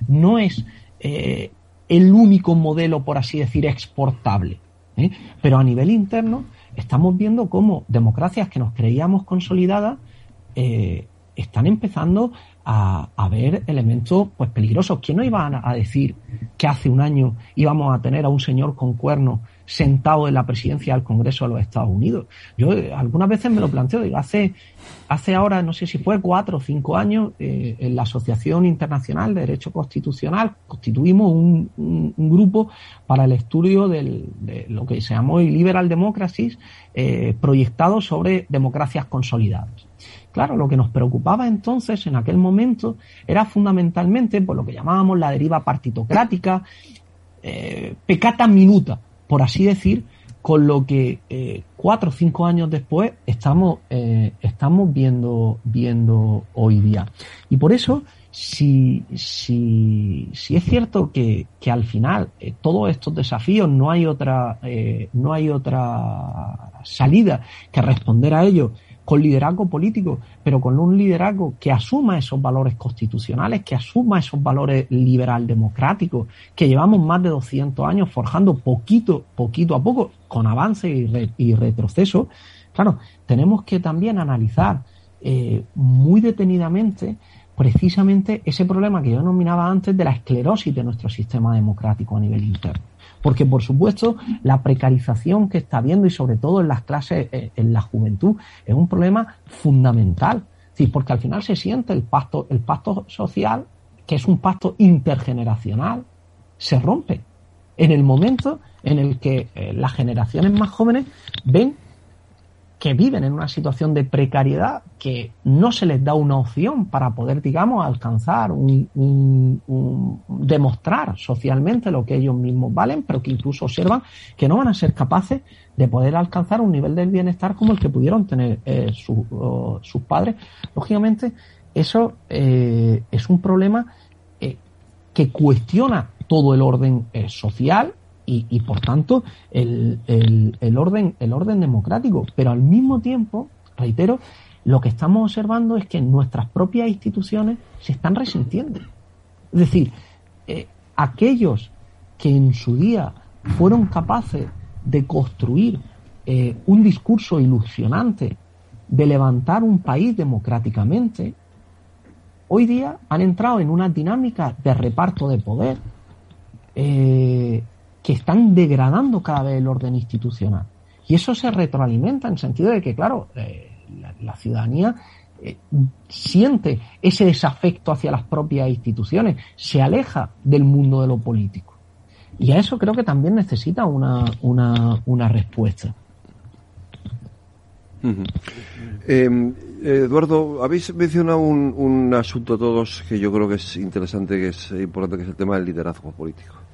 no es eh, el único modelo, por así decir, exportable. ¿eh? Pero a nivel interno estamos viendo cómo democracias que nos creíamos consolidadas eh, están empezando a, a, ver elementos pues peligrosos. ¿Quién no iba a decir que hace un año íbamos a tener a un señor con cuernos sentado en la presidencia del Congreso de los Estados Unidos. Yo eh, algunas veces me lo planteo, digo, hace, hace ahora, no sé si fue cuatro o cinco años, eh, en la Asociación Internacional de Derecho Constitucional constituimos un, grupo para el estudio de lo que se llamó Liberal Democracies, eh, proyectado sobre democracias consolidadas. Claro, lo que nos preocupaba entonces en aquel momento era fundamentalmente por lo que llamábamos la deriva partitocrática, eh, pecata minuta, por así decir, con lo que eh, cuatro o cinco años después estamos, eh, estamos viendo, viendo hoy día. Y por eso, si, si, si es cierto que, que al final todos estos desafíos no hay otra, no hay otra salida que responder a ellos con liderazgo político, pero con un liderazgo que asuma esos valores constitucionales, que asuma esos valores liberal democráticos, que llevamos más de 200 años forjando poquito, poquito a poco, con avance y, retroceso. Claro, tenemos que también analizar eh, muy detenidamente precisamente ese problema que yo denominaba antes de la esclerosis de nuestro sistema democrático a nivel interno. Porque, por supuesto, la precarización que está habiendo y sobre todo en las clases, eh, en la juventud, es un problema fundamental. Sí, porque al final se siente el pacto, el pacto social, que es un pacto intergeneracional, se rompe. En el momento en el que eh, las generaciones más jóvenes ven que viven en una situación de precariedad que no se les da una opción para poder, digamos, alcanzar, un, demostrar socialmente lo que ellos mismos valen, pero que incluso observan que no van a ser capaces de poder alcanzar un nivel de bienestar como el que pudieron tener eh, sus padres. Lógicamente, eso eh, es un problema eh, que cuestiona todo el orden social y, por tanto el, el, orden, el orden democrático. Pero al mismo tiempo, reitero, lo que estamos observando es que nuestras propias instituciones se están resintiendo. Es decir, eh, aquellos que en su día fueron capaces de construir eh, un discurso ilusionante de levantar un país democráticamente, hoy día han entrado en una dinámica de reparto de poder, eh, que están degradando cada vez el orden institucional. Y eso se retroalimenta en el sentido de que, claro, eh, la, ciudadanía eh, siente ese desafecto hacia las propias instituciones, se aleja del mundo de lo político. Y a eso creo que también necesita una, una, respuesta. Em, Eduardo, habéis mencionado un, un, asunto todos que yo creo que es interesante, que es importante, que es el tema del liderazgo político.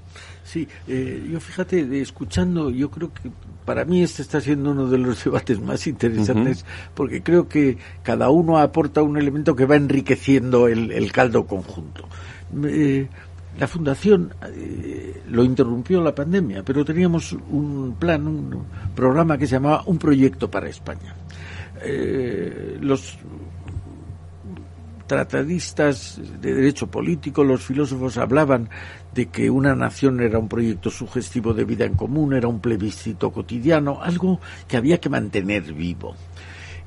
Sí, eh, yo fíjate, de escuchando, yo creo que para mí este está siendo uno de los debates más interesantes porque creo que cada uno aporta un elemento que va enriqueciendo el, caldo conjunto. la fundación eh, lo interrumpió la pandemia, pero teníamos un plan, un programa que se llamaba Un proyecto para España. Eh, los tratadistas de derecho político, los filósofos hablaban de que una nación era un proyecto sugestivo de vida en común, era un plebiscito cotidiano, algo que había que mantener vivo.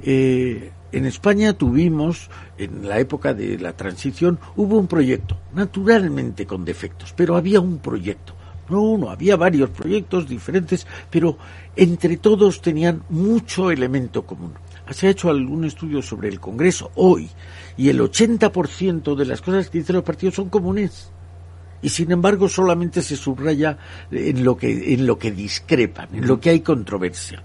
Eh, en España tuvimos, en la época de la transición, hubo un proyecto, naturalmente con defectos, pero había un proyecto. No uno, había varios proyectos diferentes, pero entre todos tenían mucho elemento común. Se ha hecho algún estudio sobre el Congreso hoy y el 80% de las cosas que dicen los partidos son comunes y sin embargo solamente se subraya en lo que en lo que discrepan, en lo que hay controversia.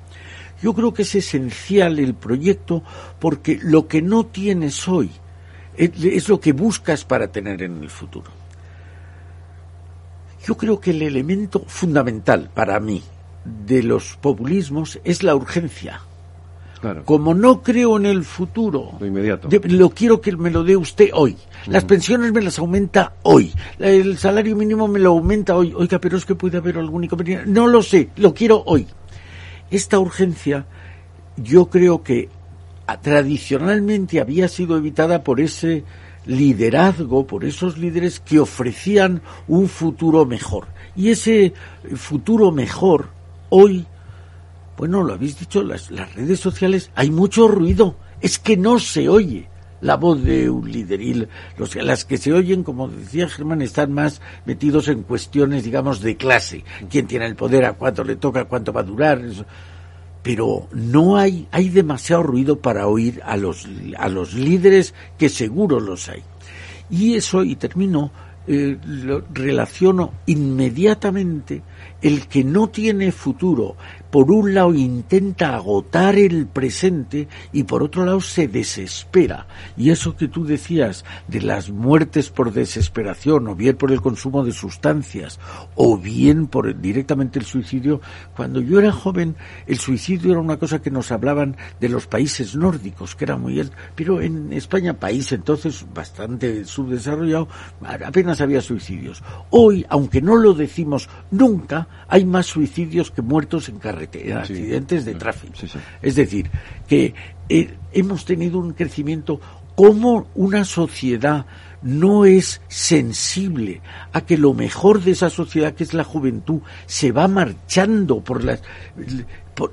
Yo creo que es esencial el proyecto porque lo que no tienes hoy es, lo que buscas para tener en el futuro. Yo creo que el elemento fundamental para mí de los populismos es la urgencia. Como no creo en el futuro, lo inmediato. lo quiero que me lo dé usted hoy. Las pensiones me las aumenta hoy. El salario mínimo me lo aumenta hoy. Oiga, pero es que puede haber algún inconveniente. No lo sé, lo quiero hoy. Esta urgencia yo creo que ah, tradicionalmente había sido evitada por ese liderazgo, por esos líderes que ofrecían un futuro mejor. Y ese futuro mejor hoy bueno, lo habéis dicho, las, redes sociales, hay mucho ruido, es que no se oye la voz de un líder y las que se oyen, como decía Germán, están más metidos en cuestiones, digamos, de clase. ¿Quién tiene el poder? ¿A cuánto le toca? ¿Cuánto va a durar? Pero no hay, hay demasiado ruido para oír a los, a los líderes que seguro los hay. Y eso, y termino, eh, lo relaciono inmediatamente el que no tiene futuro por un lado intenta agotar el presente y por otro lado se desespera. Y eso que tú decías de las muertes por desesperación o bien por el consumo de sustancias o bien por directamente el suicidio, cuando yo era joven el suicidio era una cosa que nos hablaban de los países nórdicos, que era muy... Pero en España, país entonces bastante subdesarrollado, apenas había suicidios. Hoy, aunque no lo decimos nunca, hay más suicidios que muertos en carretera, accidentes de tráfico. Es decir, que eh, hemos tenido un crecimiento como una sociedad no es sensible a que lo mejor de esa sociedad, que es la juventud, se va marchando por las,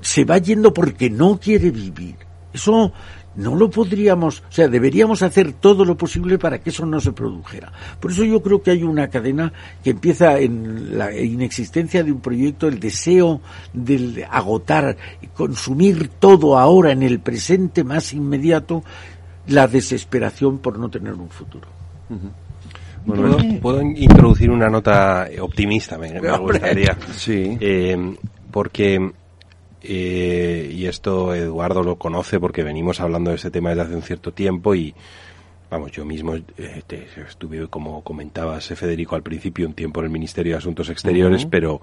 se va yendo porque no quiere vivir. Eso no lo podríamos, o sea, deberíamos hacer todo lo posible para que eso no se produjera. Por eso yo creo que hay una cadena que empieza en la inexistencia de un proyecto, el deseo de agotar, consumir todo ahora en el presente más inmediato, la desesperación por no tener un futuro. Bueno, ¿puedo, introducir una nota optimista, me, gustaría. Sí. Eh, porque eh, y esto Eduardo lo conoce porque venimos hablando de este tema desde hace un cierto tiempo y vamos, yo mismo eh, estuve, como comentabas, Federico, al principio un tiempo en el Ministerio de Asuntos Exteriores, pero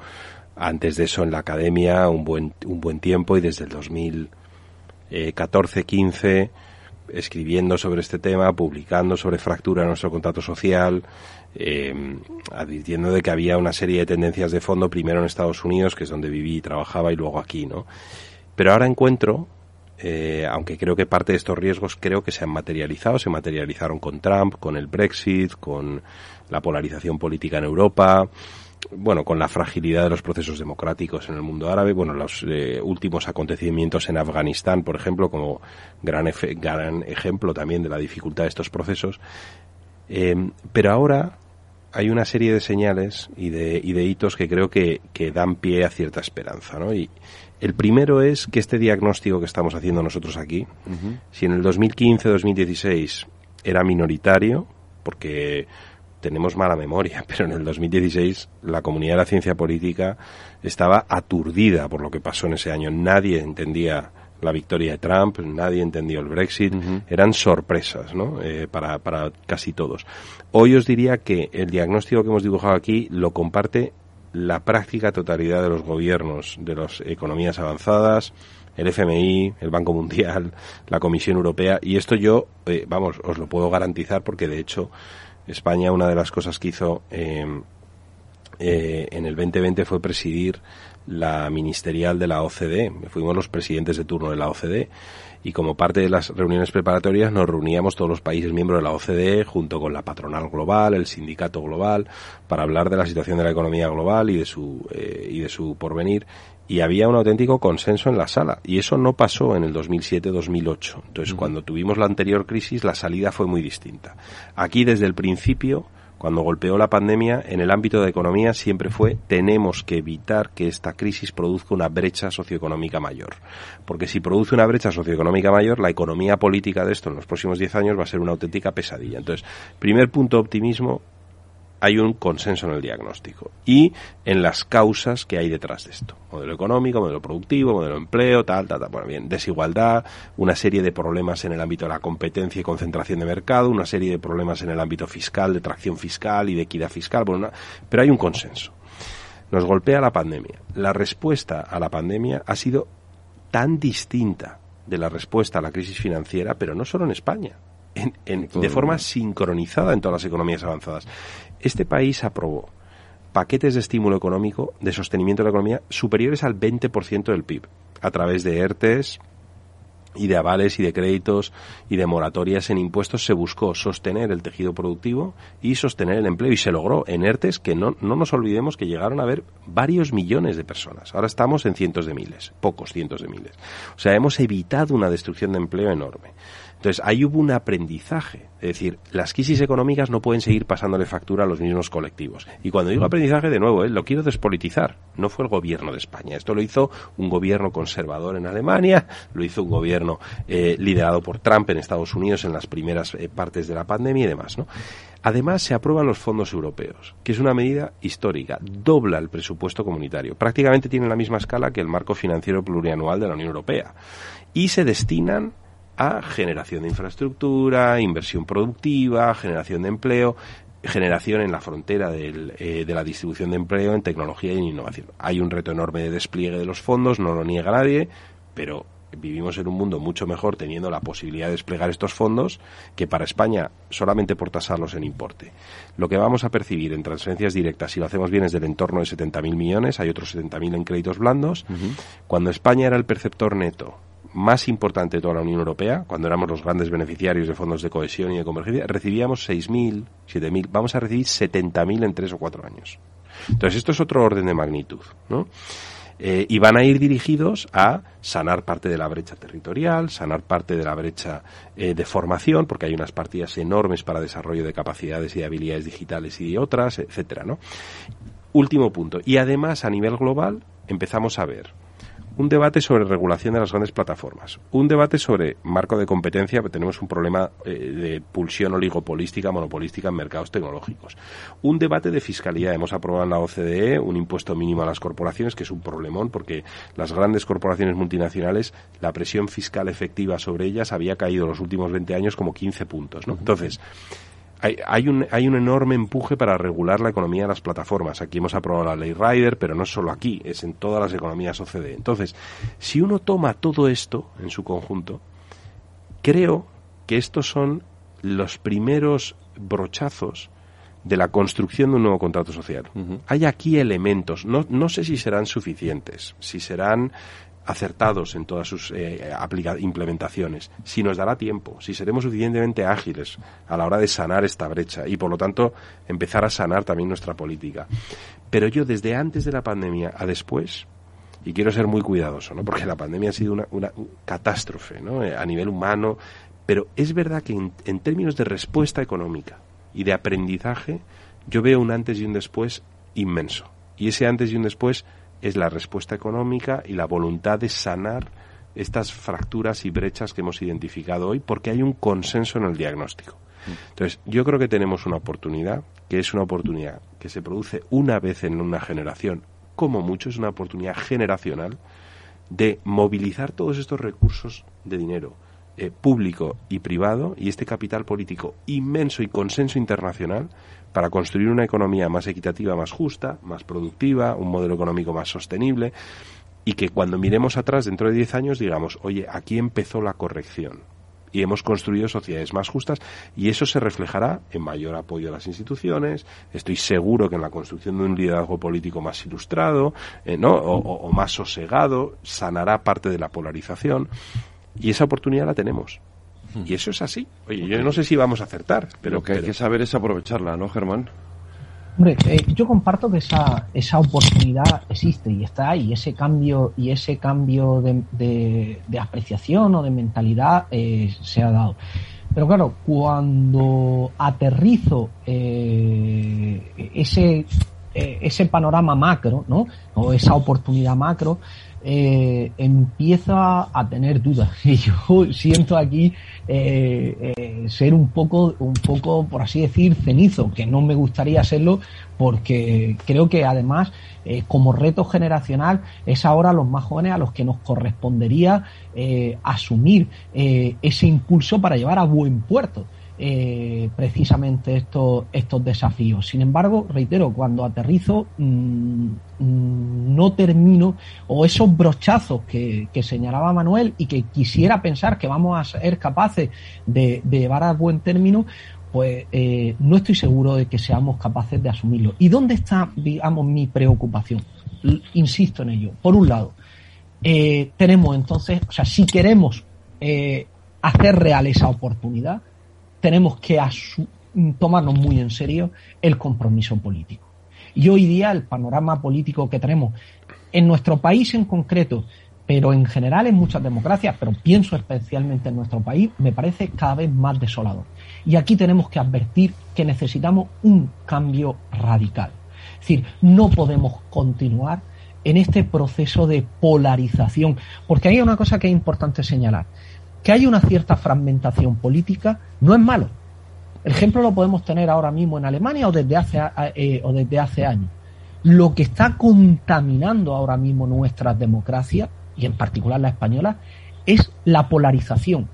antes de eso en la academia un buen, un buen tiempo y desde el 2014-15 escribiendo sobre este tema, publicando sobre fractura en nuestro contrato social, eh, advirtiendo de que había una serie de tendencias de fondo, primero en Estados Unidos, que es donde viví y trabajaba, y luego aquí, ¿no? Pero ahora encuentro, eh, aunque creo que parte de estos riesgos creo que se han materializado, se materializaron con Trump, con el Brexit, con la polarización política en Europa, bueno, con la fragilidad de los procesos democráticos en el mundo árabe, bueno, los eh, últimos acontecimientos en Afganistán, por ejemplo, como gran, ejemplo también de la dificultad de estos procesos. Eh, pero ahora hay una serie de señales y de, y de hitos que creo que, que, dan pie a cierta esperanza, ¿no? Y el primero es que este diagnóstico que estamos haciendo nosotros aquí, si en el 2015-2016 era minoritario, porque tenemos mala memoria, pero en el 2016 la comunidad de la ciencia política estaba aturdida por lo que pasó en ese año. Nadie entendía la victoria de Trump, nadie entendió el Brexit, eran sorpresas, ¿no? Eh, para, para casi todos. Hoy os diría que el diagnóstico que hemos dibujado aquí lo comparte la práctica totalidad de los gobiernos de las economías avanzadas, el FMI, el Banco Mundial, la Comisión Europea, y esto yo, eh, vamos, os lo puedo garantizar porque de hecho España, una de las cosas que hizo em, eh, en el 2020 fue presidir la ministerial de la OCDE. Fuimos los presidentes de turno de la OCDE y como parte de las reuniones preparatorias nos reuníamos todos los países miembros de la OCDE junto con la patronal global, el sindicato global, para hablar de la situación de la economía global y de su, eh, y de su porvenir y había un auténtico consenso en la sala. Y eso no pasó en el 2007-2008. Entonces, cuando tuvimos la anterior crisis, la salida fue muy distinta. Aquí, desde el principio, cuando golpeó la pandemia, en el ámbito de economía siempre fue tenemos que evitar que esta crisis produzca una brecha socioeconómica mayor. Porque si produce una brecha socioeconómica mayor, la economía política de esto en los próximos 10 años va a ser una auténtica pesadilla. Entonces, primer punto optimismo, hay un consenso en el diagnóstico y en las causas que hay detrás de esto. Modelo económico, modelo productivo, modelo de empleo, tal, tal, tal. Bueno, bien, desigualdad, una serie de problemas en el ámbito de la competencia y concentración de mercado, una serie de problemas en el ámbito fiscal, de tracción fiscal y de equidad fiscal, bueno, pero hay un consenso. Nos golpea la pandemia. La respuesta a la pandemia ha sido tan distinta de la respuesta a la crisis financiera, pero no solo en España, de forma sincronizada en todas las economías avanzadas. Este país aprobó paquetes de estímulo económico, de sostenimiento de la economía, superiores al 20% del PIB, a través de ERTES y de avales y de créditos y de moratorias en impuestos se buscó sostener el tejido productivo y sostener el empleo y se logró en ERTES que no, no nos olvidemos que llegaron a haber varios millones de personas. Ahora estamos en cientos de miles, pocos cientos de miles. O sea, hemos evitado una destrucción de empleo enorme. Entonces, ahí hubo un aprendizaje. Es decir, las crisis económicas no pueden seguir pasándole factura a los mismos colectivos. Y cuando digo aprendizaje, de nuevo, ¿eh? lo quiero despolitizar. No fue el gobierno de España. Esto lo hizo un gobierno conservador en Alemania, lo hizo un gobierno eh, liderado por Trump en Estados Unidos en las primeras eh, partes de la pandemia y demás, ¿no? Además, se aprueban los fondos europeos, que es una medida histórica, dobla el presupuesto comunitario. Prácticamente tiene la misma escala que el marco financiero plurianual de la Unión Europea. Y se destinan a generación de infraestructura, inversión productiva, generación de empleo, generación en la frontera eh, de la distribución de empleo en tecnología y en innovación. Hay un reto enorme de despliegue de los fondos, no lo niega nadie, pero vivimos en un mundo mucho mejor teniendo la posibilidad de desplegar estos fondos que para España solamente por tasarlos en importe. Lo que vamos a percibir en transferencias directas, si lo hacemos bien, es del entorno de 70.000 millones, hay otros 70.000 en créditos blandos. Cuando España era el perceptor neto más importante de toda la Unión Europea, cuando éramos los grandes beneficiarios de fondos de cohesión y de convergencia, recibíamos 6.000, 7.000, vamos a recibir 70.000 en tres o cuatro años. Entonces, esto es otro orden de magnitud, ¿no? Eh, y van a ir dirigidos a sanar parte de la brecha territorial, sanar parte de la brecha eh, de formación, porque hay unas partidas enormes para desarrollo de capacidades y de habilidades digitales y otras, etcétera, ¿no? Último punto. Y además, a nivel global, empezamos a ver un debate sobre regulación de las grandes plataformas, un debate sobre marco de competencia, porque tenemos un problema eh, de pulsión oligopolística, monopolística en mercados tecnológicos, un debate de fiscalidad. Hemos aprobado en la OCDE un impuesto mínimo a las corporaciones, que es un problemón, porque las grandes corporaciones multinacionales, la presión fiscal efectiva sobre ellas había caído en los últimos 20 años como 15 puntos. ¿no? Entonces, hay, un, hay un enorme empuje para regular la economía de las plataformas. Aquí hemos aprobado la ley Rider, pero no solo aquí, es en todas las economías OCDE. Entonces, si uno toma todo esto en su conjunto, creo que estos son los primeros brochazos de la construcción de un nuevo contrato social. Hay aquí elementos, no, no sé si serán suficientes, si serán acertados en todas sus eh, implementaciones, si nos dará tiempo, si seremos suficientemente ágiles a la hora de sanar esta brecha y por lo tanto empezar a sanar también nuestra política. Pero yo desde antes de la pandemia a después, y quiero ser muy cuidadoso, ¿no? porque la pandemia ha sido una, catástrofe ¿no? Eh, a nivel humano, pero es verdad que en términos de respuesta económica y de aprendizaje, yo veo un antes y un después inmenso. Y ese antes y un después es la respuesta económica y la voluntad de sanar estas fracturas y brechas que hemos identificado hoy porque hay un consenso en el diagnóstico. Entonces, yo creo que tenemos una oportunidad, que es una oportunidad que se produce una vez en una generación, como mucho, es una oportunidad generacional de movilizar todos estos recursos de dinero eh, público y privado y este capital político inmenso y consenso internacional para construir una economía más equitativa, más justa, más productiva, un modelo económico más sostenible y que cuando miremos atrás dentro de 10 años digamos, oye, aquí empezó la corrección y hemos construido sociedades más justas y eso se reflejará en mayor apoyo a las instituciones. Estoy seguro que en la construcción de un liderazgo político más ilustrado, eh, ¿no? O, o, más sosegado, sanará parte de la polarización y esa oportunidad la tenemos. Y eso es así. Oye, yo no sé si vamos a acertar, pero lo que hay que saber es aprovecharla, ¿no, Germán? Hombre, eh, yo comparto que esa, esa oportunidad existe y está ahí, ese cambio y ese cambio de, de, apreciación o de mentalidad eh, se ha dado. Pero claro, cuando aterrizo eh, ese, ese panorama macro, ¿no? O esa oportunidad macro, eh, empieza a tener dudas. Y yo siento aquí eh, eh, ser un poco, un poco, por así decir, cenizo, que no me gustaría serlo, porque creo que además, como reto generacional, es ahora a los más jóvenes a los que nos correspondería asumir ese impulso para llevar a buen puerto eh, precisamente estos, estos desafíos. Sin embargo, reitero, cuando aterrizo mm, mm, no termino, o esos brochazos que, que, señalaba Manuel y que quisiera pensar que vamos a ser capaces de, llevar a buen término, pues eh, no estoy seguro de que seamos capaces de asumirlo. ¿Y dónde está, digamos, mi preocupación? Insisto en ello. Por un lado, eh, tenemos entonces, o sea, si queremos eh, hacer real esa oportunidad, tenemos que tomarnos muy en serio el compromiso político. Y hoy día el panorama político que tenemos en nuestro país en concreto, pero en general en muchas democracias, pero pienso especialmente en nuestro país, me parece cada vez más desolador. Y aquí tenemos que advertir que necesitamos un cambio radical. Es decir, no podemos continuar en este proceso de polarización, porque hay una cosa que es importante señalar. Que hay una cierta fragmentación política no es malo. El ejemplo lo podemos tener ahora mismo en Alemania o desde hace, eh, o desde hace años. Lo que está contaminando ahora mismo nuestras democracias, y en particular la española, es la polarización.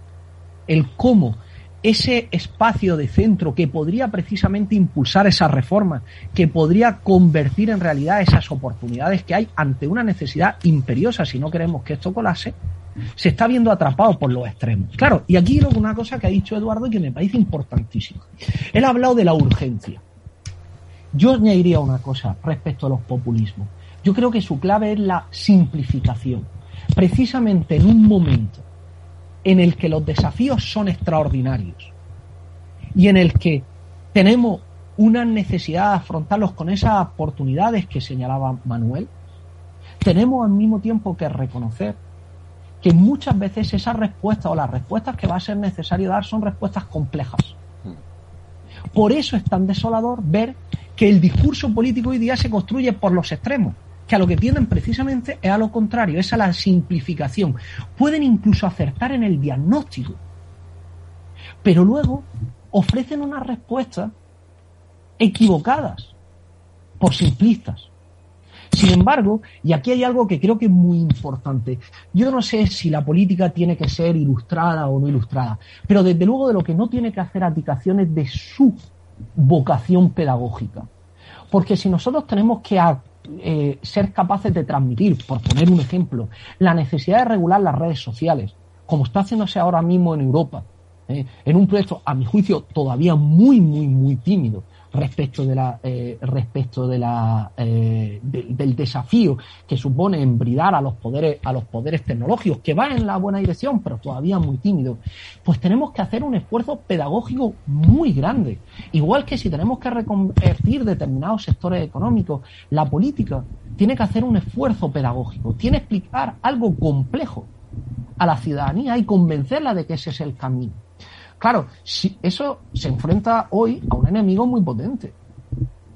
El cómo ese espacio de centro que podría precisamente impulsar esa reforma, que podría convertir en realidad esas oportunidades que hay ante una necesidad imperiosa si no queremos que esto colase, se está viendo atrapado por los extremos. Claro, y aquí una cosa que ha dicho Eduardo y que me parece importantísima. Él ha hablado de la urgencia. Yo añadiría una cosa respecto a los populismos. Yo creo que su clave es la simplificación. Precisamente en un momento en el que los desafíos son extraordinarios y en el que tenemos una necesidad de afrontarlos con esas oportunidades que señalaba Manuel, tenemos al mismo tiempo que reconocer que muchas veces esas respuestas o las respuestas que va a ser necesario dar son respuestas complejas. Por eso es tan desolador ver que el discurso político hoy día se construye por los extremos que a lo que tienden precisamente es a lo contrario, es a la simplificación. Pueden incluso acertar en el diagnóstico, pero luego ofrecen unas respuestas equivocadas por simplistas. Sin embargo, y aquí hay algo que creo que es muy importante, yo no sé si la política tiene que ser ilustrada o no ilustrada, pero desde luego de lo que no tiene que hacer abdicaciones de su vocación pedagógica. Porque si nosotros tenemos que eh, ser capaces de transmitir, por poner un ejemplo, la necesidad de regular las redes sociales, como está haciéndose ahora mismo en Europa, eh, en un proyecto, a mi juicio, todavía muy, muy, muy tímido, respecto de la eh, respecto de la eh, del desafío que supone embridar a los poderes a los poderes tecnológicos que va en la buena dirección pero todavía muy tímido pues tenemos que hacer un esfuerzo pedagógico muy grande. Igual que si tenemos que reconvertir determinados sectores económicos la política tiene que hacer un esfuerzo pedagógico tiene que explicar algo complejo a la ciudadanía y convencerla de que ese es el camino Claro, si eso se enfrenta hoy a un enemigo muy potente,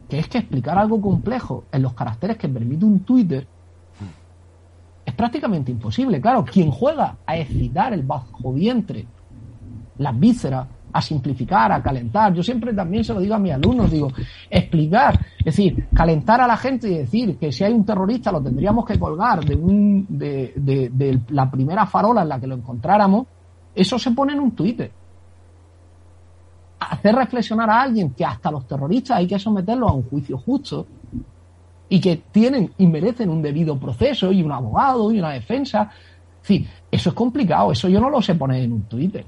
que es que explicar algo complejo en los caracteres que permite un Twitter es prácticamente imposible. Claro, quien juega a excitar el bajo vientre, las vísceras, a simplificar, a calentar. Yo siempre también se lo digo a mis alumnos, digo, explicar, es decir, calentar a la gente y decir que si hay un terrorista lo tendríamos que colgar de, un, de, de la primera farola en la que lo encontráramos, eso se pone en un Twitter hacer reflexionar a alguien que hasta los terroristas hay que someterlos a un juicio justo y que tienen y merecen un debido proceso y un abogado y una defensa. Sí, eso es complicado, eso yo no lo sé poner en un Twitter.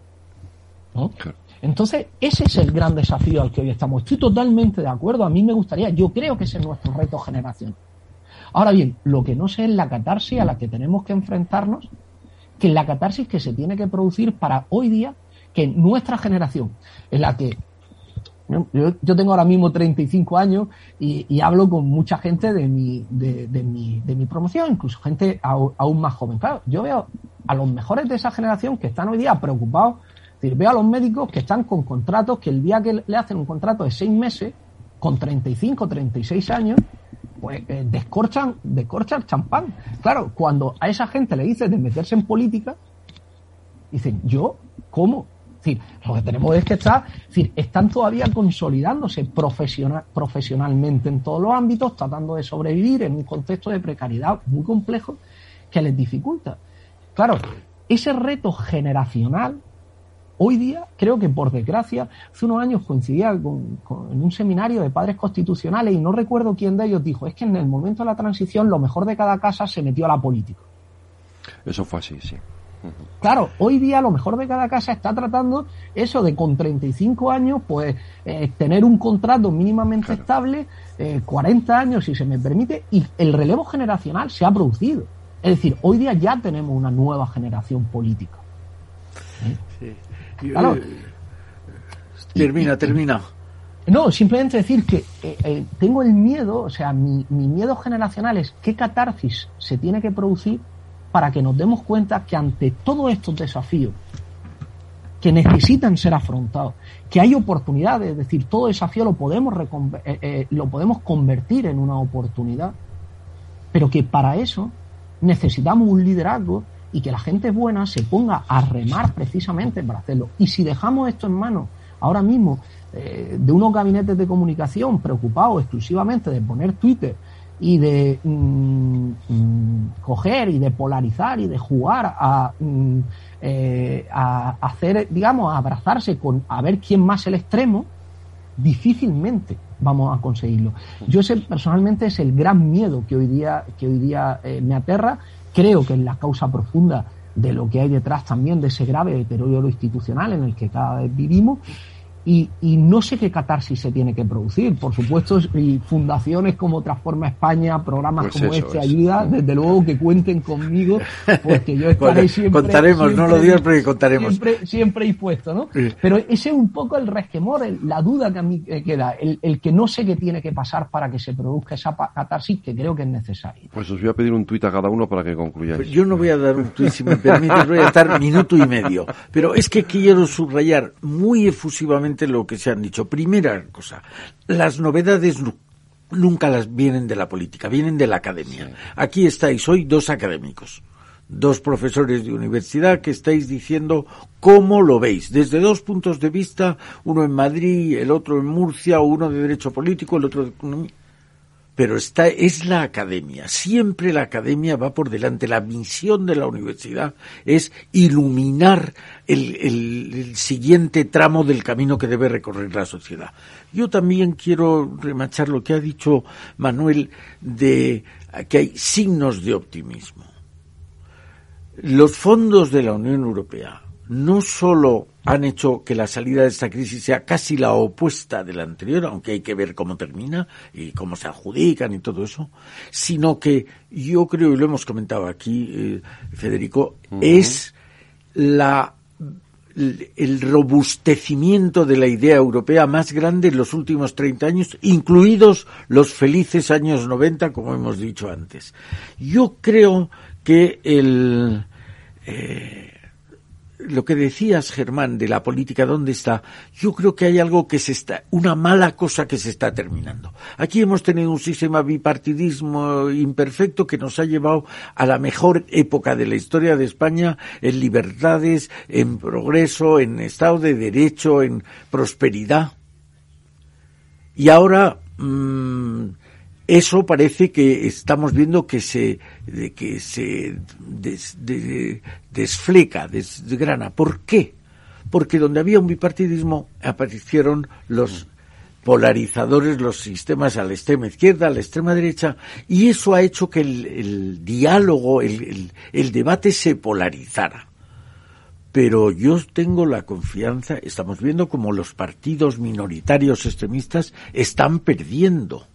Entonces, ese es el gran desafío al que hoy estamos. Estoy totalmente de acuerdo, a mí me gustaría, yo creo que ese es nuestro reto generación. Ahora bien, lo que no sé es la catarsis a la que tenemos que enfrentarnos, que es la catarsis que se tiene que producir para hoy día que nuestra generación, en la que yo, tengo ahora mismo 35 años y, hablo con mucha gente de mi, de, mi, de mi promoción, incluso gente aún más joven. Claro, yo veo a los mejores de esa generación que están hoy día preocupados. decir, veo a los médicos que están con contratos que el día que le hacen un contrato de seis meses, con 35, 36 años, pues eh, descorchan, descorchan champán. Claro, cuando a esa gente le dices de meterse en política, dicen, ¿yo? ¿Cómo? Lo que tenemos es que decir, están todavía consolidándose profesional, profesionalmente en todos los ámbitos, tratando de sobrevivir en un contexto de precariedad muy complejo que les dificulta. Claro, ese reto generacional, hoy día, creo que por desgracia, hace unos años coincidía con, en un seminario de padres constitucionales y no recuerdo quién de ellos dijo, es que en el momento de la transición lo mejor de cada casa se metió a la política. Eso fue así, sí. Claro, hoy día lo mejor de cada casa está tratando eso de con 35 años, pues eh, tener un contrato mínimamente estable, 40 eh, años si se me permite, y el relevo generacional se ha producido. Es decir, hoy día ya tenemos una nueva generación política. ¿Eh? termina, termina. No, simplemente decir que tengo el miedo, o sea, mi, mi miedo generacional es qué catarsis se tiene que producir para que nos demos cuenta que ante todos estos desafíos que necesitan ser afrontados, que hay oportunidades, es decir, todo desafío lo podemos, eh, eh, lo podemos convertir en una oportunidad, pero que para eso necesitamos un liderazgo y que la gente buena se ponga a remar precisamente para hacerlo. Y si dejamos esto en manos ahora mismo eh, de unos gabinetes de comunicación preocupados exclusivamente de poner Twitter y de mm, mm, coger y de polarizar y de jugar a, mm, eh, a hacer, digamos, a abrazarse con a ver quién más el extremo, difícilmente vamos a conseguirlo. Yo ese personalmente es el gran miedo que hoy día, que hoy día eh, me aterra. Creo que es la causa profunda de lo que hay detrás también de ese grave deterioro institucional en el que cada vez vivimos y, y, no sé qué catarsis se tiene que producir. Por supuesto, y fundaciones como Transforma España, programas pues como este, ayuda, desde luego que cuenten conmigo, porque yo estaré siempre. Contaremos, no lo digas, pero contaremos. Siempre, siempre dispuesto, ¿no? Pero ese es un poco el resquemor, la duda que a mí queda, el, el, que no sé qué tiene que pasar para que se produzca esa catarsis que creo que es necesaria. Pues os voy a pedir un tuit a cada uno para que concluyáis. Pues yo no voy a dar un tuit, si me permites, voy a estar minuto y medio. Pero es que quiero subrayar muy efusivamente lo que se han dicho. Primera cosa, las novedades nunca las vienen de la política, vienen de la academia. Aquí estáis hoy dos académicos, dos profesores de universidad que estáis diciendo cómo lo veis, desde dos puntos de vista, uno en Madrid, el otro en Murcia, uno de derecho político, el otro de economía pero está, es la academia. Siempre la academia va por delante. La misión de la universidad es iluminar el, el, siguiente tramo del camino que debe recorrer la sociedad. Yo también quiero remachar lo que ha dicho Manuel de que hay signos de optimismo. Los fondos de la Unión Europea no solo han hecho que la salida de esta crisis sea casi la opuesta de la anterior, aunque hay que ver cómo termina y cómo se adjudican y todo eso, sino que yo creo, y lo hemos comentado aquí, eh, Federico, es la el robustecimiento de la idea europea más grande en los últimos 30 años, incluidos los felices años 90, como hemos dicho antes. Yo creo que el, eh, lo que decías, Germán, de la política, ¿dónde está? Yo creo que hay algo que se está, una mala cosa que se está terminando. Aquí hemos tenido un sistema bipartidismo imperfecto que nos ha llevado a la mejor época de la historia de España en libertades, en progreso, en Estado de Derecho, en prosperidad. Y ahora, mmm, eso parece que estamos viendo que se, que se des, de, desfleca, desgrana. ¿Por qué? Porque donde había un bipartidismo aparecieron los polarizadores, los sistemas a la extrema izquierda, a la extrema derecha, y eso ha hecho que el, diálogo, el, el, el debate se polarizara pero yo tengo la confianza, estamos viendo como los partidos minoritarios extremistas están perdiendo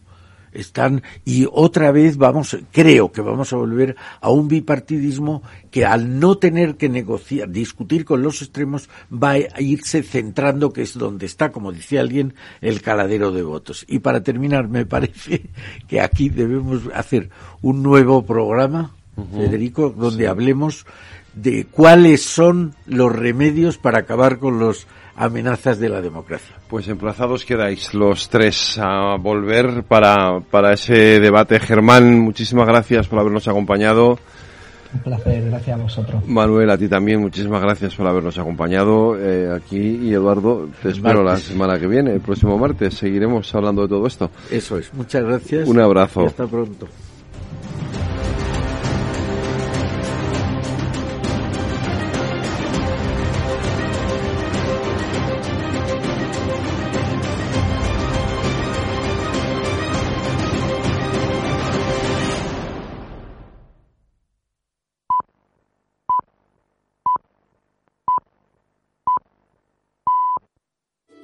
están y otra vez vamos creo que vamos a volver a un bipartidismo que al no tener que negociar discutir con los extremos va a irse centrando que es donde está como decía alguien el caladero de votos. Y para terminar me parece que aquí debemos hacer un nuevo programa Federico donde hablemos de cuáles son los remedios para acabar con los amenazas de la democracia. Pues emplazados quedáis los tres a volver para, para ese debate. Germán, muchísimas gracias por habernos acompañado. Un placer, gracias a vosotros. Manuel, a ti también, muchísimas gracias por habernos acompañado eh, aquí. Y Eduardo, te espero la semana que viene, el próximo martes. Seguiremos hablando de todo esto. Eso es, muchas gracias. Un abrazo. Y hasta pronto.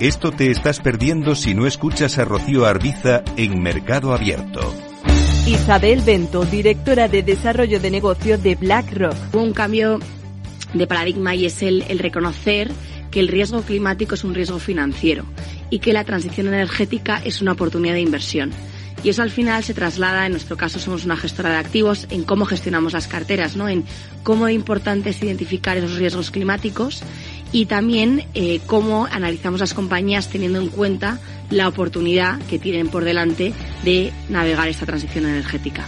Esto te estás perdiendo si no escuchas a Rocío Arbiza en Mercado Abierto. Isabel Bento, directora de Desarrollo de Negocio de BlackRock. Un cambio de paradigma y es el, el reconocer que el riesgo climático es un riesgo financiero y que la transición energética es una oportunidad de inversión. Y eso al final se traslada, en nuestro caso somos una gestora de activos, en cómo gestionamos las carteras, ¿no? En cómo importante es identificar esos riesgos climáticos y también eh, cómo analizamos las compañías teniendo en cuenta la oportunidad que tienen por delante de navegar esta transición energética.